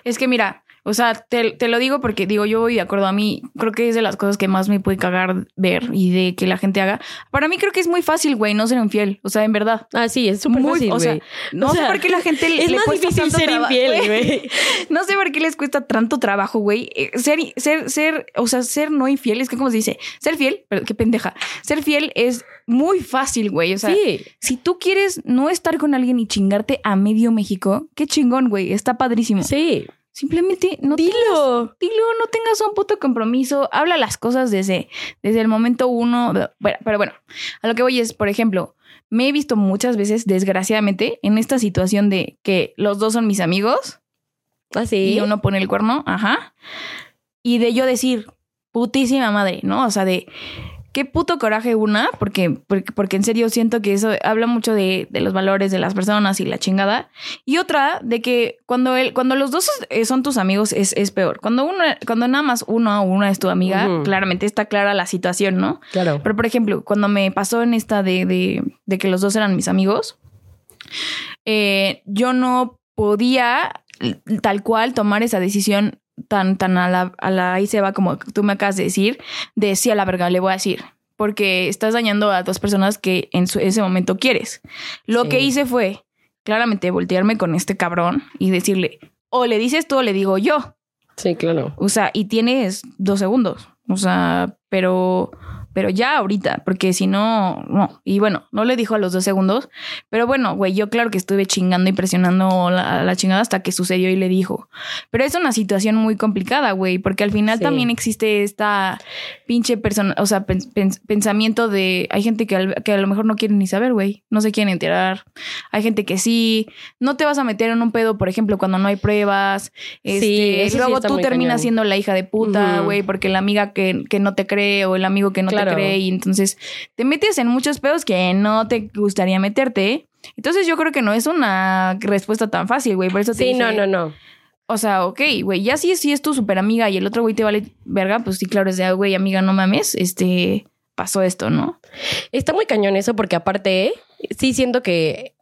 Es que mira, o sea, te, te lo digo porque digo, yo voy de acuerdo a mí, creo que es de las cosas que más me puede cagar ver y de que la gente haga. Para mí creo que es muy fácil, güey, no ser infiel, o sea, en verdad. Ah, sí, es súper Muy- fácil, o sea, güey. no O sé por qué la gente Es le más cuesta difícil tanto ser infiel, güey. No sé por qué les cuesta tanto trabajo, güey. Eh, Ser, ser, ser, o sea, ser no infiel, es que como se dice, ser fiel, pero qué pendeja. Ser fiel es muy fácil, güey. O sea, sí, si tú quieres no estar con alguien y chingarte a medio México, qué chingón, güey. Está padrísimo. sí. Simplemente no Dilo. Dilo, no tengas un puto compromiso. Habla las cosas desde, desde el momento uno. Bueno, pero bueno, a lo que voy es, por ejemplo, me he visto muchas veces, desgraciadamente, en esta situación de que los dos son mis amigos Así. y uno pone el cuerno, ajá. Y de yo decir, putísima madre, ¿no? O sea, de qué puto coraje una, porque, porque, porque en serio siento que eso habla mucho de, de los valores de las personas y la chingada. Y otra, de que cuando él, cuando los dos eh, son tus amigos es, es peor. Cuando uno, cuando nada más uno o una es tu amiga, claramente está clara la situación, ¿no? Claro. Pero, por ejemplo, cuando me pasó en esta de, de, de que los dos eran mis amigos, eh, yo no podía tal cual tomar esa decisión tan, tan a la, a la ahí se va como tú me acabas de decir, de sí a la verga, le voy a decir. Porque estás dañando a dos personas que en su- ese momento quieres. Lo Sí. que hice fue claramente voltearme con este cabrón y decirle, o le dices tú o le digo yo. Sí, claro. O sea, y tienes dos segundos. O sea, pero pero ya ahorita, porque si no, no. Y bueno, no le dijo a los dos segundos, pero bueno, güey, yo claro que estuve chingando y presionando la, la chingada hasta que sucedió y le dijo. Pero es una situación muy complicada, güey, porque al final Sí. también existe esta pinche persona, o sea, pens- pensamiento de, hay gente que, al- que a lo mejor no quieren ni saber, güey, no se quieren enterar. Hay gente que sí, no te vas a meter en un pedo, por ejemplo, cuando no hay pruebas. Este, sí luego tú terminas cañón. siendo la hija de puta, güey, porque la amiga que, que no te cree o el amigo que no Claro. Te cree y entonces te metes en muchos pedos que no te gustaría meterte. Entonces yo creo que no es una respuesta tan fácil, güey. Por eso te Sí, dije, no, no, no. O sea, ok, güey, ya si, si es tu super amiga y el otro güey te vale verga, pues sí, claro, es de, "Ah, güey, amiga, no mames, este, pasó esto, ¿no? Está muy cañón eso porque aparte, sí siento que,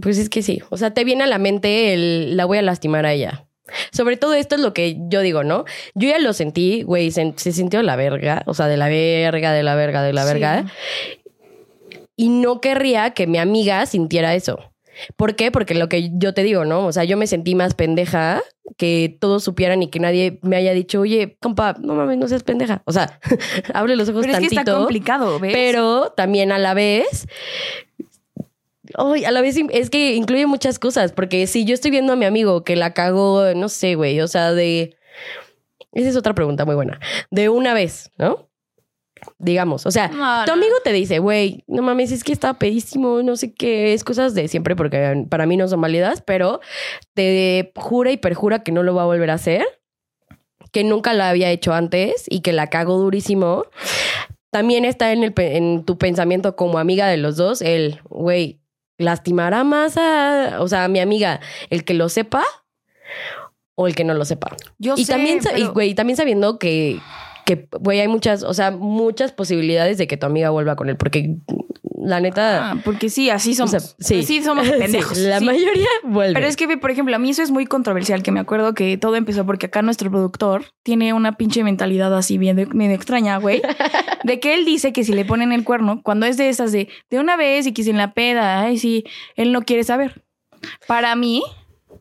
pues es que sí, o sea, te viene a la mente el, la voy a lastimar a ella. Sobre todo esto es lo que yo digo, ¿no? Yo ya lo sentí, güey, se, se sintió la verga, o sea, de la verga, de la verga, de la Sí. verga. Y no querría que mi amiga sintiera eso. ¿Por qué? Porque lo que yo te digo, ¿no? O sea, yo me sentí más pendeja que todos supieran y que nadie me haya dicho, oye, compa, no mames, no seas pendeja. O sea, abre los ojos Pero es que tantito. está complicado, ¿ves? Pero también a la vez. A la vez es que incluye muchas cosas, porque si yo estoy viendo a mi amigo que la cago, no sé, güey, o sea, de... Esa es otra pregunta muy buena. De una vez, ¿no? Digamos, o sea, No, tu amigo te dice, güey, no mames, es que está pedísimo, no sé qué, es cosas de siempre porque para mí no son válidas, pero te jura y perjura que no lo va a volver a hacer, que nunca la había hecho antes y que la cago durísimo. También está en, el, en tu pensamiento como amiga de los dos, el, güey, lastimará más a, o sea, a mi amiga, el que lo sepa o el que no lo sepa. Yo y sé, también, sa- y, pero- güey, también sabiendo que, que, güey, hay muchas, o sea, muchas posibilidades de que tu amiga vuelva con él, porque la neta, Ah, porque sí, así o somos. sea, sí, sí somos Sí, pendejos. la sí. mayoría vuelve. Pero es que, por ejemplo, a mí eso es muy controversial, que me acuerdo que todo empezó porque acá nuestro productor tiene una pinche mentalidad así bien de- medio extraña, güey. De que él dice que si le ponen el cuerno, cuando es de esas de, de una vez y que si en la peda, ay, sí, él no quiere saber. Para mí,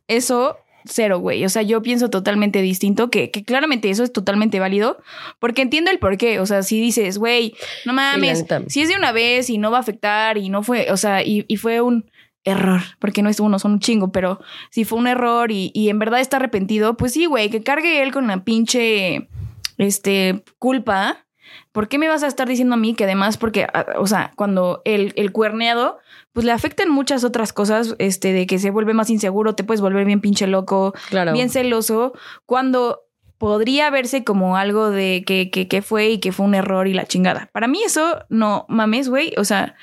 eso cero, güey. O sea, yo pienso totalmente distinto, que, que claramente eso es totalmente válido, porque entiendo el por qué. O sea, si dices, güey, no mames, si es de una vez y no va a afectar y no fue, o sea, y, y fue un error, porque no es uno, son un chingo, pero si fue un error y, y en verdad está arrepentido, pues sí, güey, que cargue él con la pinche, este, culpa. ¿Por qué me vas a estar diciendo a mí que además, porque, o sea, cuando el, el cuerneado, pues le afectan muchas otras cosas, este, de que se vuelve más inseguro, te puedes volver bien pinche loco, claro. bien celoso, cuando podría verse como algo de que, que, que fue y que fue un error y la chingada. Para mí eso no mames, güey. O sea,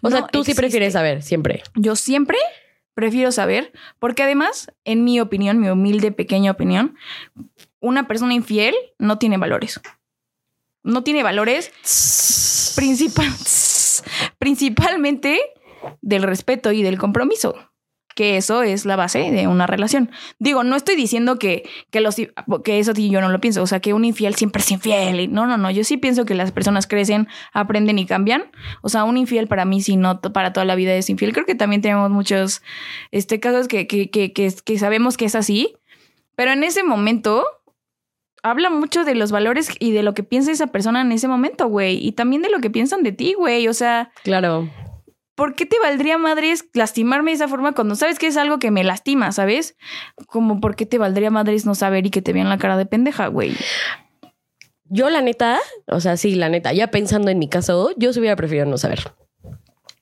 o sea, tú sí prefieres saber, siempre. Yo siempre prefiero saber, porque además, en mi opinión, mi humilde pequeña opinión, una persona infiel no tiene valores. No tiene valores principal, principalmente del respeto y del compromiso. Que eso es la base de una relación. Digo, no estoy diciendo que, que, los, que eso yo no lo pienso. O sea, que un infiel siempre es infiel. No, no, no. Yo sí pienso que las personas crecen, aprenden y cambian. O sea, un infiel para mí, si no para toda la vida es infiel. Creo que también tenemos muchos este, casos que, que, que, que sabemos que es así. Pero en ese momento habla mucho de los valores y de lo que piensa esa persona en ese momento, güey. Y también de lo que piensan de ti, güey. O sea, Claro. ¿Por qué te valdría madres lastimarme de esa forma cuando sabes que es algo que me lastima, ¿sabes? Como, ¿por qué te valdría madres no saber y que te vean la cara de pendeja, güey? Yo, la neta, o sea, sí, la neta, ya pensando en mi caso, yo se hubiera preferido no saber.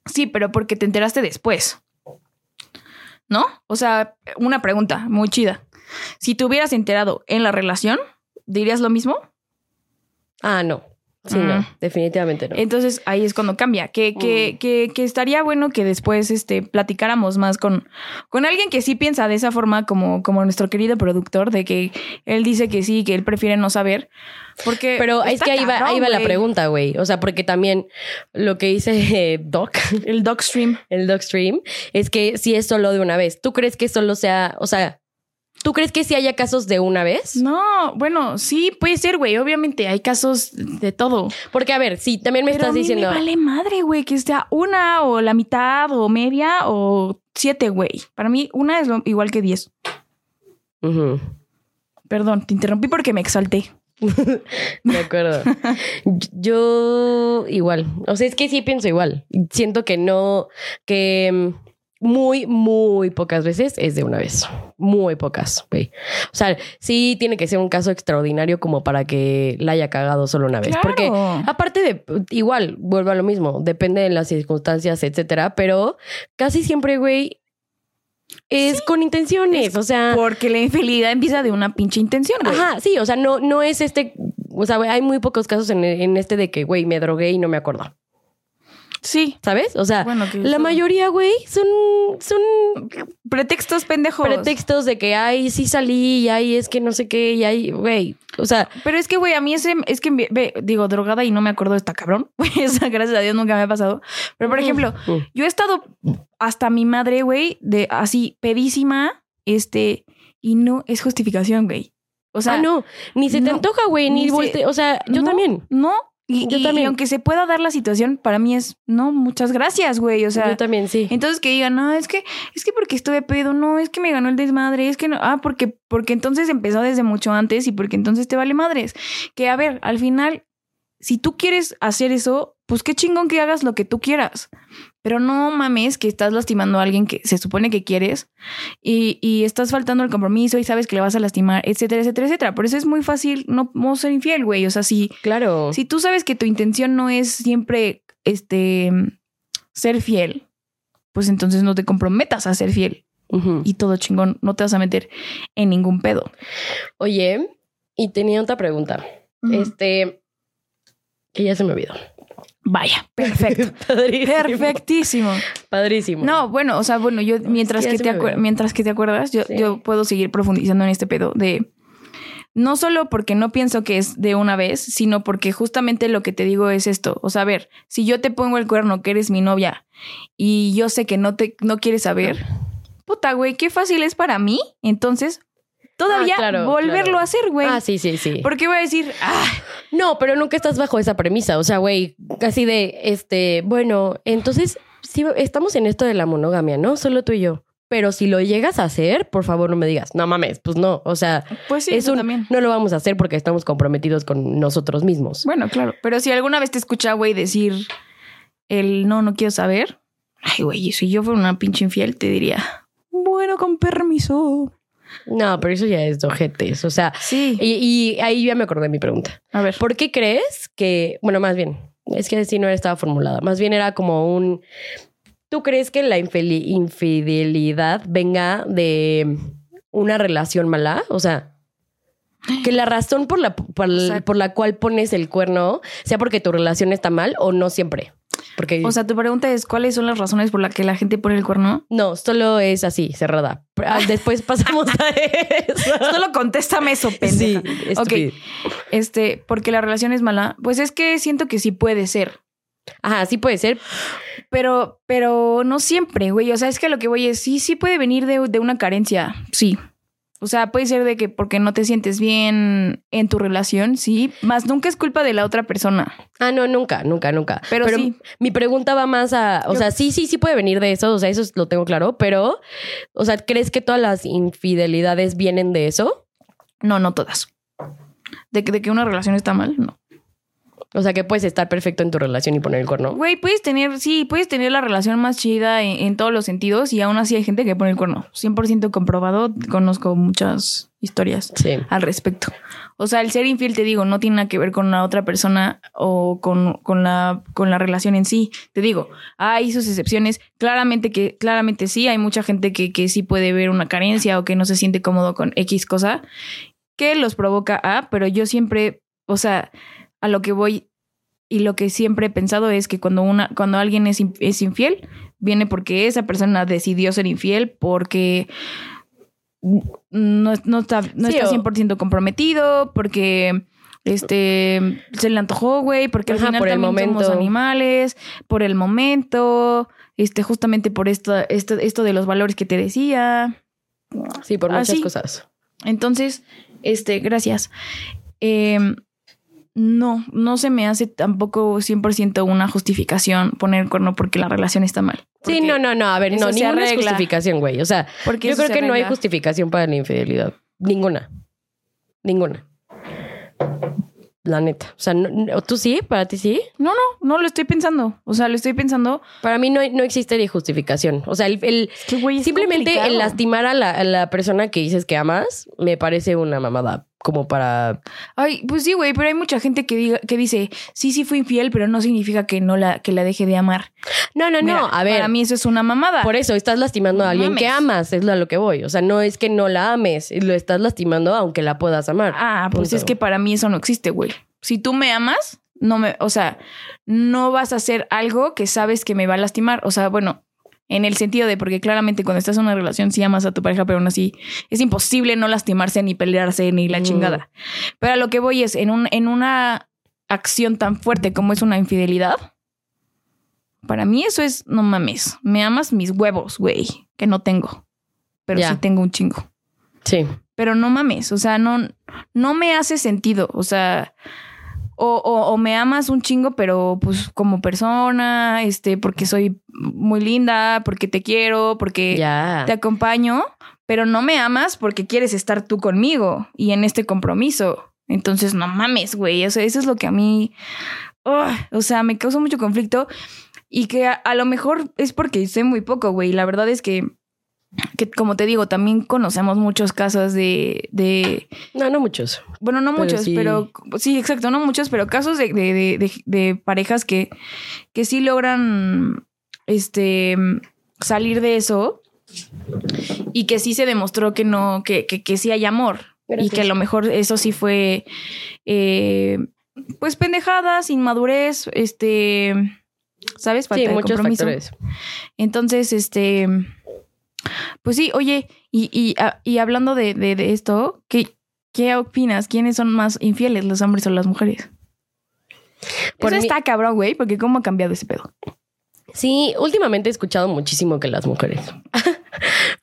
Sí, pero porque te enteraste después. ¿No? O sea, una pregunta muy chida. Si te hubieras enterado en la relación, ¿dirías lo mismo? Ah, no. Sí, Mm. no, definitivamente no. Entonces ahí es cuando cambia. Que, que, que, que estaría bueno que después este, platicáramos más con, con alguien que sí piensa de esa forma, como, como nuestro querido productor, de que él dice que sí, que él prefiere no saber. Porque. Pero es que ahí va, ahí va la pregunta, güey. O sea, porque también lo que dice eh, Doc, El dogstream. el Docstream, es que si es solo de una vez. ¿Tú crees que solo sea, o sea, ¿tú crees que si haya casos de una vez? No, bueno, sí, puede ser, güey. Obviamente hay casos de todo. Porque, a ver, sí, también me Pero a estás mí diciendo. me vale madre, güey, que sea una o la mitad o media o siete, güey. Para mí, una es lo- igual que diez. Perdón, te interrumpí porque me exalté. De acuerdo. Yo igual. O sea, es que sí pienso igual. Siento que no, que mm, muy, muy pocas veces es de una vez. Muy pocas, güey. O sea, sí tiene que ser un caso extraordinario como para que la haya cagado solo una vez. Claro. Porque aparte de, igual, vuelvo a lo mismo, depende de las circunstancias, etcétera, pero casi siempre, güey, es con intenciones. o sea, Porque la infidelidad empieza de una pinche intención, güey. Ajá, sí, o sea, no, no es este, o sea, güey, hay muy pocos casos en, en este de que, güey, me drogué y no me acuerdo, Sí. ¿sabes? O sea, Bueno, la mayoría, güey, son, son Pretextos pendejos. pretextos de que, ay, sí salí, y ay, es que no sé qué, y ay, güey, o sea, Pero es que, güey, a mí ese, es que, ve, digo, drogada y no me acuerdo de esta cabrón. Güey, esa, gracias a Dios nunca me ha pasado. Pero, por ejemplo, mm, yo he estado hasta mi madre, güey, de así, pedísima, este, y no es justificación, güey. O sea, ah, no, ni se te antoja, güey, ni, ni se- volte- o sea, yo no, también. No. Y, Yo y- también. y aunque se pueda dar la situación, para mí es, no, muchas gracias, güey. O sea, yo también, sí. entonces que digan, no, es que, es que porque estuve pedo, no, es que me ganó el desmadre, es que no, ah, porque, porque entonces empezó desde mucho antes y porque entonces te vale madres. Que a ver, al final, si tú quieres hacer eso, pues qué chingón que hagas lo que tú quieras. Pero no mames que estás lastimando a alguien que se supone que quieres y, y estás faltando el compromiso y sabes que le vas a lastimar, etcétera, etcétera, etcétera. Por eso es muy fácil no, no ser infiel, güey. O sea, si, Claro. si tú sabes que tu intención no es siempre este ser fiel, pues entonces no te comprometas a ser fiel y todo chingón, no te vas a meter en ningún pedo. Oye, y tenía otra pregunta. Este, que ya se me olvidó. Vaya, perfecto. Padrísimo. Perfectísimo. Padrísimo. No, bueno, o sea, bueno, yo mientras que te acuer- mientras que te acuerdas, yo, Sí. yo puedo seguir profundizando en este pedo de no solo porque no pienso que es de una vez, sino porque justamente lo que te digo es esto. O sea, a ver, si yo te pongo el cuerno que eres mi novia y yo sé que no te no quieres saber, puta, güey, qué fácil es para mí. Entonces, todavía Ah, claro, volverlo claro. a hacer, güey. Ah, sí, sí, sí. Porque voy a decir, ah, No, pero nunca estás bajo esa premisa. O sea, güey, casi de, este, bueno, entonces, sí, estamos en esto de la monogamia, ¿no? Solo tú y yo. Pero si lo llegas a hacer, por favor no me digas, no mames, pues no. O sea, pues sí, es eso un- también. no lo vamos a hacer porque estamos comprometidos con nosotros mismos. Bueno, claro. Pero si alguna vez te escucha, güey, decir el no, no quiero saber. Ay, güey, si yo fuera una pinche infiel, te diría, bueno, con permiso. No, pero eso ya es de ojetes. O sea, Sí. y, y ahí ya me acordé de mi pregunta. A ver. ¿Por qué crees que, bueno, más bien, es que así no estaba formulada, más bien era como un, ¿tú crees que la infidelidad venga de una relación mala? O sea, que la razón por la, por la cual pones el cuerno sea porque tu relación está mal o no siempre. Porque O sea, tu pregunta es, ¿cuáles son las razones por las que la gente pone el cuerno? no, solo es así, cerrada. Ah, Después pasamos a eso. Solo contéstame eso, pendeja. Sí, ok. Este, porque la relación es mala. Pues es que siento que sí puede ser. Ajá, sí puede ser. Pero, pero no siempre, güey. O sea, es que lo que voy es, sí, sí puede venir de, de una carencia. Sí. O sea, puede ser de que porque no te sientes bien en tu relación, sí. Más nunca es culpa de la otra persona. Ah, no, nunca, nunca, nunca. Pero sí. Mi pregunta va más a, o Yo- sea, sí, sí, sí puede venir de eso, o sea, eso lo tengo claro, pero, o sea, ¿crees que todas las infidelidades vienen de eso? No, no todas. De que, de que una relación está mal, no. O sea, que puedes estar perfecto en tu relación y poner el cuerno. Güey, puedes tener, sí, puedes tener la relación más chida en, en todos los sentidos y aún así hay gente que pone el cuerno. 100% comprobado, conozco muchas historias Sí. al respecto. O sea, el ser infiel, te digo, no tiene nada que ver con la otra persona o con, con, la, con la relación en sí. Te digo, hay sus excepciones. Claramente que, claramente sí, hay mucha gente que, que sí puede ver una carencia o que no se siente cómodo con X cosa que los provoca a, pero yo siempre, o sea, a lo que voy y lo que siempre he pensado es que cuando una, cuando alguien es, es infiel, viene porque esa persona decidió ser infiel, porque no, no está, no Sí, está o- 100% comprometido, porque este se le antojó, güey, porque al Ajá, final por el también somos animales, por el momento, este, justamente por esto, esto, esto de los valores que te decía. Sí, por muchas Así. cosas. Entonces, este, gracias. Em, no, no se me hace tampoco 100% una justificación poner el cuerno porque la relación está mal. Sí, no, no, no, a ver, no, ninguna es justificación, güey. O sea, Porque yo creo se que no hay justificación para la infidelidad. Ninguna. Ninguna. La neta. O sea, no- ¿tú sí? ¿Para ti sí? No, no, no lo estoy pensando. O sea, lo estoy pensando. Para mí no, no existe ni justificación. O sea, el, el- que, güey, es simplemente complicado. el lastimar a la, a la persona que dices que amas me parece una mamada. Como para. Ay, pues sí, güey, pero hay mucha gente que diga, que dice, sí, sí fui infiel, pero no significa que no la, que la deje de amar. No, no, Mira, no. A ver. Para mí eso es una mamada. Por eso estás lastimando a alguien que amas, es a lo que voy. O sea, no es que no la ames, lo estás lastimando aunque la puedas amar. Ah, pues Punto. es que para mí eso no existe, güey. Si tú me amas, no me, o sea, no vas a hacer algo que sabes que me va a lastimar. O sea, bueno, en el sentido de, porque claramente cuando estás en una relación sí amas a tu pareja, pero aún así es imposible no lastimarse ni pelearse ni la Mm. chingada. Pero a lo que voy es, en, un, en una acción tan fuerte como es una infidelidad, para mí eso es, no mames, me amas mis huevos, güey, que no tengo. Pero sí tengo un chingo Sí. pero no mames, o sea, no, no me hace sentido, o sea, o, o- o me amas un chingo, pero pues como persona, este, porque soy muy linda, porque te quiero, porque te acompaño, pero no me amas porque quieres estar tú conmigo y en este compromiso. Entonces, no mames, güey, o sea, eso es lo que a mí, ugh, o sea, me causa mucho conflicto y que a, a lo mejor es porque sé muy poco, güey, la verdad es que... Que como te digo, también conocemos muchos casos de, de No, no muchos. bueno, no Pero muchos, sí. pero sí, exacto, no muchos, pero casos de, de, de- parejas que, que sí logran este salir de eso y que sí se demostró que no, que, que, que sí hay amor. Gracias. Y que a lo mejor eso sí fue eh, pues pendejadas, inmadurez, este ¿sabes? Falta Sí, de muchos compromiso. factores. Entonces, este, pues sí, oye, y, y, a- y hablando de, de- de esto, ¿qué, ¿qué opinas? ¿Quiénes son más infieles, los hombres o las mujeres? Por Eso mí- está cabrón, güey, porque ¿cómo ha cambiado ese pedo? Sí, últimamente he escuchado muchísimo que las mujeres.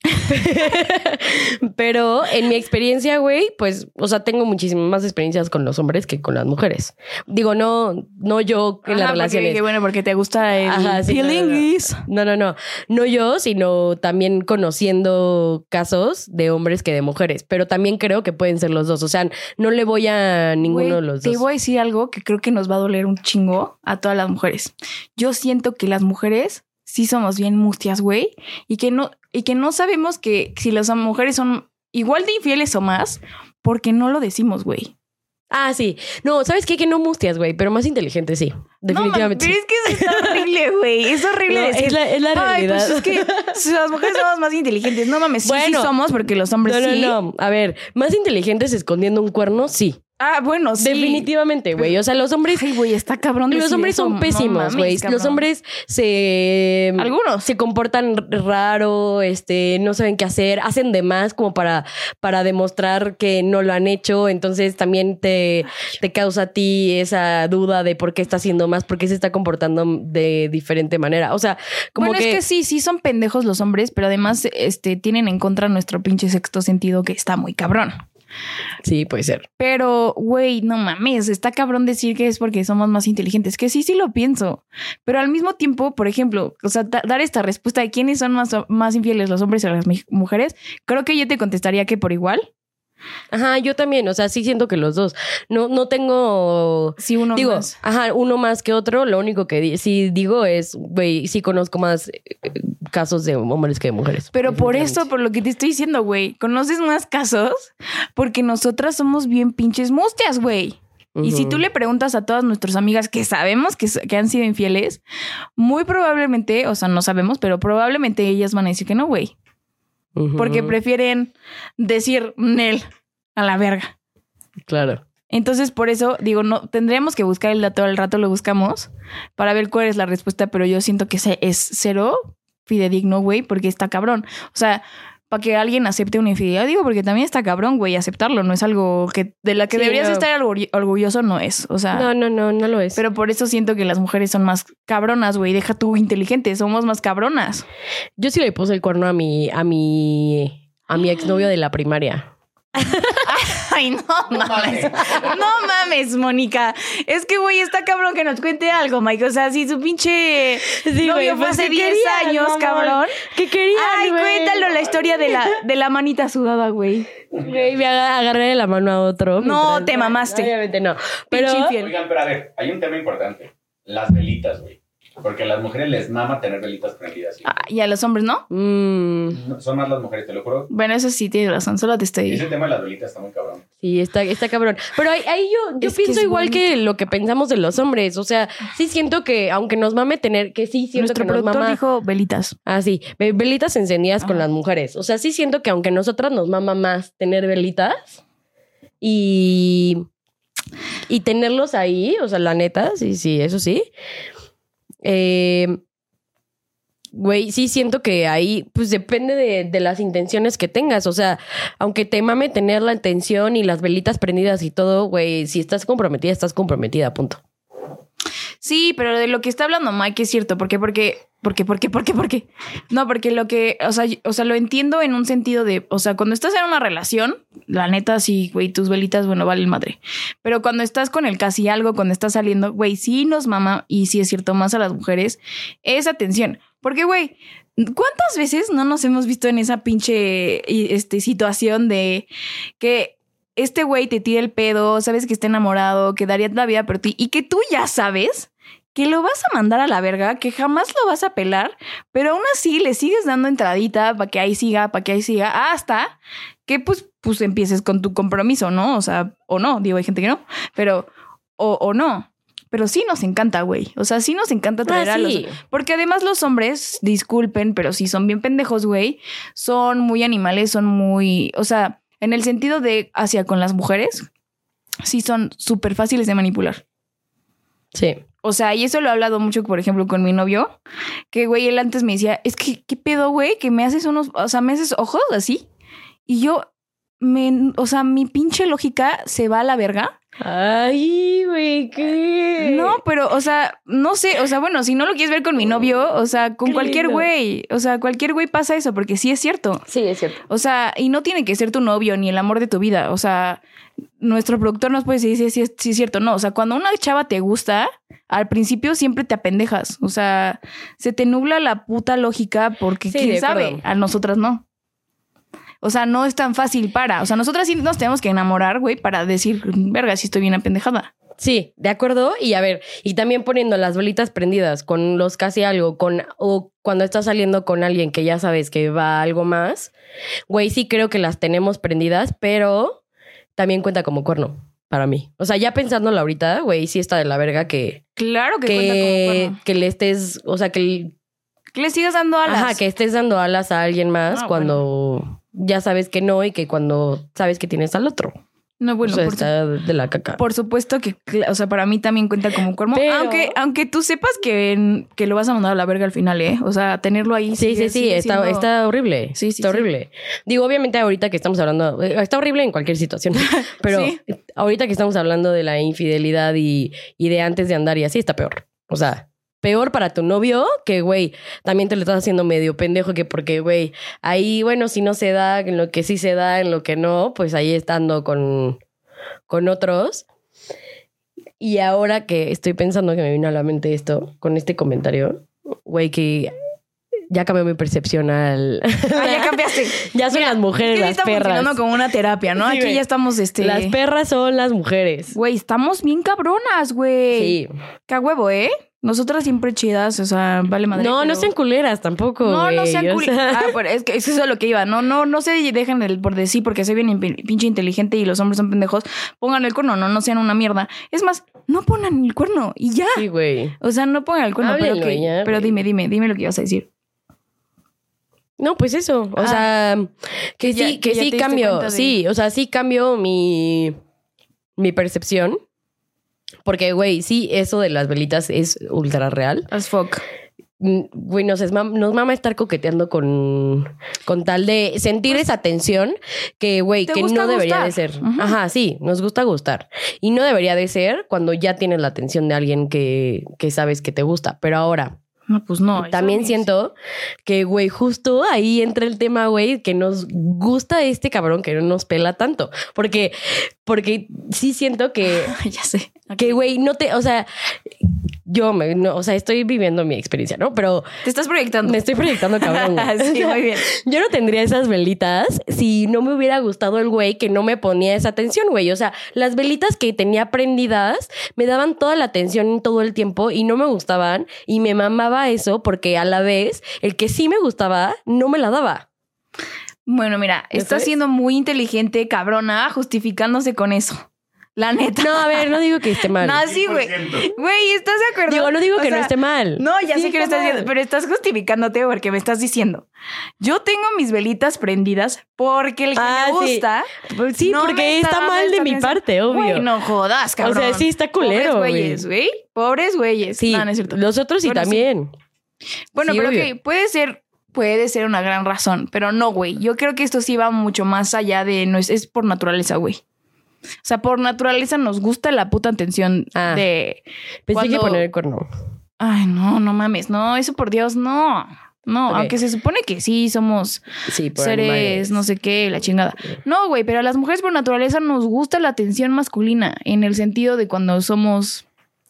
Pero en mi experiencia, güey, pues, o sea, tengo muchísimas más experiencias con los hombres que con las mujeres. Digo, no, no yo en las Ajá, porque relaciones. dije, bueno, porque te gusta el Ajá, sí, no, no, no. No, no, no. No yo, sino también conociendo casos de hombres que de mujeres. Pero también creo que pueden ser los dos. O sea, no le voy a ninguno de los Te dos. voy a decir algo que creo que nos va a doler un chingo a todas las mujeres. Yo siento que las mujeres sí somos bien mustias, güey, y que no y que no sabemos que si las mujeres son igual de infieles o más, porque no lo decimos, güey. Ah, sí. No, ¿sabes qué? Que no mustias, güey, pero más inteligente, sí. Definitivamente. No, pero es que eso está horrible, güey. Es horrible No, decir. es la, es la Ay, realidad. pues es que si las mujeres somos más inteligentes. No mames, sí, Bueno. sí somos porque los hombres no, no, sí. no. A ver, más inteligentes escondiendo un cuerno, sí. Ah, bueno, sí. Definitivamente, güey. O sea, los hombres. Ay, güey, está cabrón. Los hombres eso. son pésimos, güey. los hombres se. Algunos. Se comportan raro, este, no saben qué hacer, hacen de más como para, para demostrar que no lo han hecho. Entonces también te, te causa a ti esa duda de por qué está haciendo más, por qué se está comportando de diferente manera. O sea, como bueno, que. es que sí, sí son pendejos los hombres, pero además este, tienen en contra nuestro pinche sexto sentido que está muy cabrón. Sí, puede ser. Pero, güey, no mames, está cabrón decir que es porque somos más inteligentes, que sí, sí lo pienso. Pero al mismo tiempo, por ejemplo, o sea, da- dar esta respuesta de quiénes son más, más infieles, los hombres o las mujeres, creo que yo te contestaría que por igual. Ajá, yo también. O sea, sí siento que los dos. No, no tengo. Si uno Digo, más. ajá, uno más que otro. Lo único que di- sí digo es, güey, sí conozco más eh, casos de hombres que de mujeres. Pero por eso, por lo que te estoy diciendo, güey, conoces más casos porque nosotras somos bien pinches mustias, güey. Y si tú le preguntas a todas nuestras amigas que sabemos que, que han sido infieles, muy probablemente, o sea, no sabemos, pero probablemente ellas van a decir que no, güey. Porque prefieren decir Nel a la verga. Claro. Entonces, por eso digo, no tendríamos que buscar el dato al rato, lo buscamos para ver cuál es la respuesta, pero yo siento que ese es cero fidedigno, güey, porque está cabrón. O sea, para que alguien acepte una infidelidad, digo, porque también está cabrón, güey, aceptarlo, no es algo que de la que Sí, deberías no. estar orgu- orgulloso, no es. O sea, No, no, no, no lo es. pero por eso siento que las mujeres son más cabronas, güey, deja tú inteligente, somos más cabronas. yo sí le puse el cuerno a mi, a mi, a mi exnovio de la primaria. Ay, no, mames. No mames, Mónica. Es que, güey, está cabrón que nos cuente algo, Mike. O sea, si su pinche Sí, novio fue hace ¿qué 10 querían, años, cabrón. ¿Qué querían, Ay, güey? cuéntalo la historia de la, de la manita sudada, güey. Güey, me aga- agarré la mano a otro. No, mientras- te mamaste. Obviamente no. Pero. Oigan, pero a ver, hay un tema importante. Las velitas, güey. Porque a las mujeres les mama tener velitas prendidas. ¿sí? Ah, y a los hombres, ¿no? mm, No, Son más las mujeres, te lo juro. Bueno, eso sí tienes razón. Solo te estoy. Ese tema de las velitas está muy cabrón. Sí, está, está cabrón. Pero ahí, ahí yo, yo Es que pienso es igual bonito. que lo que pensamos de los hombres. O sea, sí siento que, aunque nos mame tener, que sí siento Nuestro que nos mama. dijo velitas. Ah, sí, ve- velitas encendidas con Ajá. las mujeres. O sea, sí siento que aunque nosotras nos mama más tener velitas y, y tenerlos ahí, o sea, la neta, sí, sí, eso sí. Eh, Güey, sí siento que ahí, pues depende de, de las intenciones que tengas. O sea, aunque te mame tener la intención y las velitas prendidas y todo, güey, si estás comprometida, estás comprometida, punto. Sí, pero de lo que está hablando Mike es cierto. ¿Por qué? Porque, porque, porque, porque, porque. No, porque lo que, o sea, o sea, lo entiendo en un sentido de, o sea, cuando estás en una relación, la neta, sí, güey, tus velitas, bueno, valen madre. Pero cuando estás con el casi algo, cuando estás saliendo, güey, sí nos mama, y sí es cierto, más a las mujeres, esa atención. Porque, güey, ¿cuántas veces no nos hemos visto en esa pinche este, situación de que este güey te tira el pedo, sabes que está enamorado, que daría la vida por ti y que tú ya sabes que lo vas a mandar a la verga, que jamás lo vas a pelar, pero aún así le sigues dando entradita para que ahí siga, para que ahí siga, hasta que pues, pues empieces con tu compromiso, ¿no? O sea, o no, digo, hay gente que no, pero, o, o no. Pero sí nos encanta, güey. O sea, sí nos encanta traer Ah, a los... Porque además los hombres, disculpen, pero sí son bien pendejos, güey. Son muy animales, son muy... O sea, en el sentido de hacia con las mujeres, sí son súper fáciles de manipular. Sí. O sea, y eso lo he hablado mucho, por ejemplo, con mi novio, que, güey, él antes me decía, es que, ¿qué pedo, güey? Que me haces unos, o sea, me haces ojos así. Y yo, me, o sea, mi pinche lógica se va a la verga. Ay, güey, ¿qué? No, pero, o sea, no sé, o sea, bueno, si no lo quieres ver con mi novio, o sea, con Qué cualquier güey, o sea, cualquier güey pasa eso, porque sí es cierto. Sí, es cierto. O sea, y no tiene que ser tu novio ni el amor de tu vida. O sea, nuestro productor nos puede decir si sí, es- cierto. No, o sea, cuando una chava te gusta, al principio siempre te apendejas. O sea, se te nubla la puta lógica porque Sí, quién sabe, a nosotras no. O sea, no es tan fácil para. O sea, nosotras sí nos tenemos que enamorar, güey, para decir, verga, si estoy bien apendejada. Sí, de acuerdo. Y a ver, y también poniendo las velitas prendidas con los casi algo, con, o cuando estás saliendo con alguien que ya sabes que va a algo más, güey, sí creo que las tenemos prendidas, pero también cuenta como cuerno para mí. O sea, ya pensándolo ahorita, güey, sí está de la verga que, Claro que, cuenta como que, cuerno. que le estés, o sea, que, Que le sigas dando alas. ajá, que estés dando alas a alguien más Ah, cuando ya sabes que no y que cuando sabes que tienes al otro. No, bueno, o sea, por está de la caca. Por supuesto que, o sea, para mí también cuenta como cuerno. Pero- Aunque, aunque tú sepas que, que lo vas a mandar a la verga al final, ¿eh? O sea, tenerlo ahí. Sí, sigue- sí, sí, está, siendo- está horrible. Sí, sí, Está sí. horrible. Digo, obviamente ahorita que estamos hablando, eh, está horrible en cualquier situación, pero Sí. ahorita que estamos hablando de la infidelidad y, y de antes de andar y así, está peor. O sea, peor para tu novio que, güey, también te lo estás haciendo medio pendejo que porque, güey, ahí, bueno, si no se da, en lo que sí se da, en lo que no, pues ahí estando con, con otros. Y ahora que estoy pensando que me vino a la mente esto, con este comentario, güey, que ya cambió mi percepción al... Ah, ya cambiaste. ya son las Es mujeres, que las perras. funcionando como una terapia, ¿no? Sí, Aquí güey. ya estamos, este... Las perras son las mujeres. Güey, estamos bien cabronas, güey. Sí. Qué huevo, ¿eh? Nosotras siempre chidas, o sea, vale madre. no, no sean culeras tampoco. No, no sean o cul- sea- Ah, pero es que es eso es lo que iba. No, no, no se dejen el por decir porque soy bien pinche inteligente y los hombres son pendejos. Pongan el cuerno, no, no sean una mierda. Es más, no pongan el cuerno y ya. Sí, güey. O sea, no pongan el cuerno, pero, ya, dime, dime, dime lo que ibas a decir. No, pues eso. O Ah. sea, que Que ya- sí, que sí cambio. Sí, o sea, sí cambio mi, mi percepción. Porque, güey, sí, eso de las velitas es ultra real. As fuck. Mm, Güey, nos, es mam- nos mama estar coqueteando con, con tal de sentir esa tensión que, güey, Pues, que no debería de ser. Ajá, sí, nos gusta gustar. Y no debería de ser cuando ya tienes la atención de alguien que, que sabes que te gusta. Pero ahora, No, pues no. También siento que, güey, justo ahí entra el tema, güey, que nos gusta este cabrón que no nos pela tanto. Porque, porque sí siento que, ya sé. Que, güey, no te, o sea, yo me, no, o sea, estoy viviendo mi experiencia, ¿no? Pero Te estás proyectando. me estoy proyectando cabrón. sí, muy bien. Yo no tendría esas velitas si no me hubiera gustado el güey que no me ponía esa atención, güey. O sea, las velitas que tenía prendidas me daban toda la atención todo el tiempo y no me gustaban y me mamaba eso porque a la vez el que sí me gustaba no me la daba. Bueno, mira, ¿Ya estás sabes? siendo muy inteligente, cabrona, justificándose con eso. La neta. No, a ver, no digo que esté mal. No, sí, güey. 100%. Güey, ¿estás de acuerdo? Digo, no digo O que no esté mal. No, ya Sí sé que lo está estás diciendo, pero estás justificándote porque me estás diciendo. Yo tengo mis velitas prendidas porque el que Ah, me sí. gusta. Pues sí, no porque está mal de mi parte, obvio. Güey, no jodas, cabrón. sea, sí está culero, Pobres güey. güeyes, güey. Pobres güeyes. Sí, No, no es cierto. los otros sí Bueno, sí. también. Bueno, Sí, pero obvio. que puede ser, puede ser una gran razón, pero no, güey. Yo creo que esto sí va mucho más allá de no es, es por naturaleza, güey. O sea, por naturaleza nos gusta la puta atención Ah. de. Pensé que Cuando- poner el cuerno. Ay, no, no mames, no, eso por Dios, no. No, aunque se supone que sí somos Sí, seres, animales. no sé qué, la chingada. No, güey, pero a las mujeres por naturaleza nos gusta la atención masculina en el sentido de cuando somos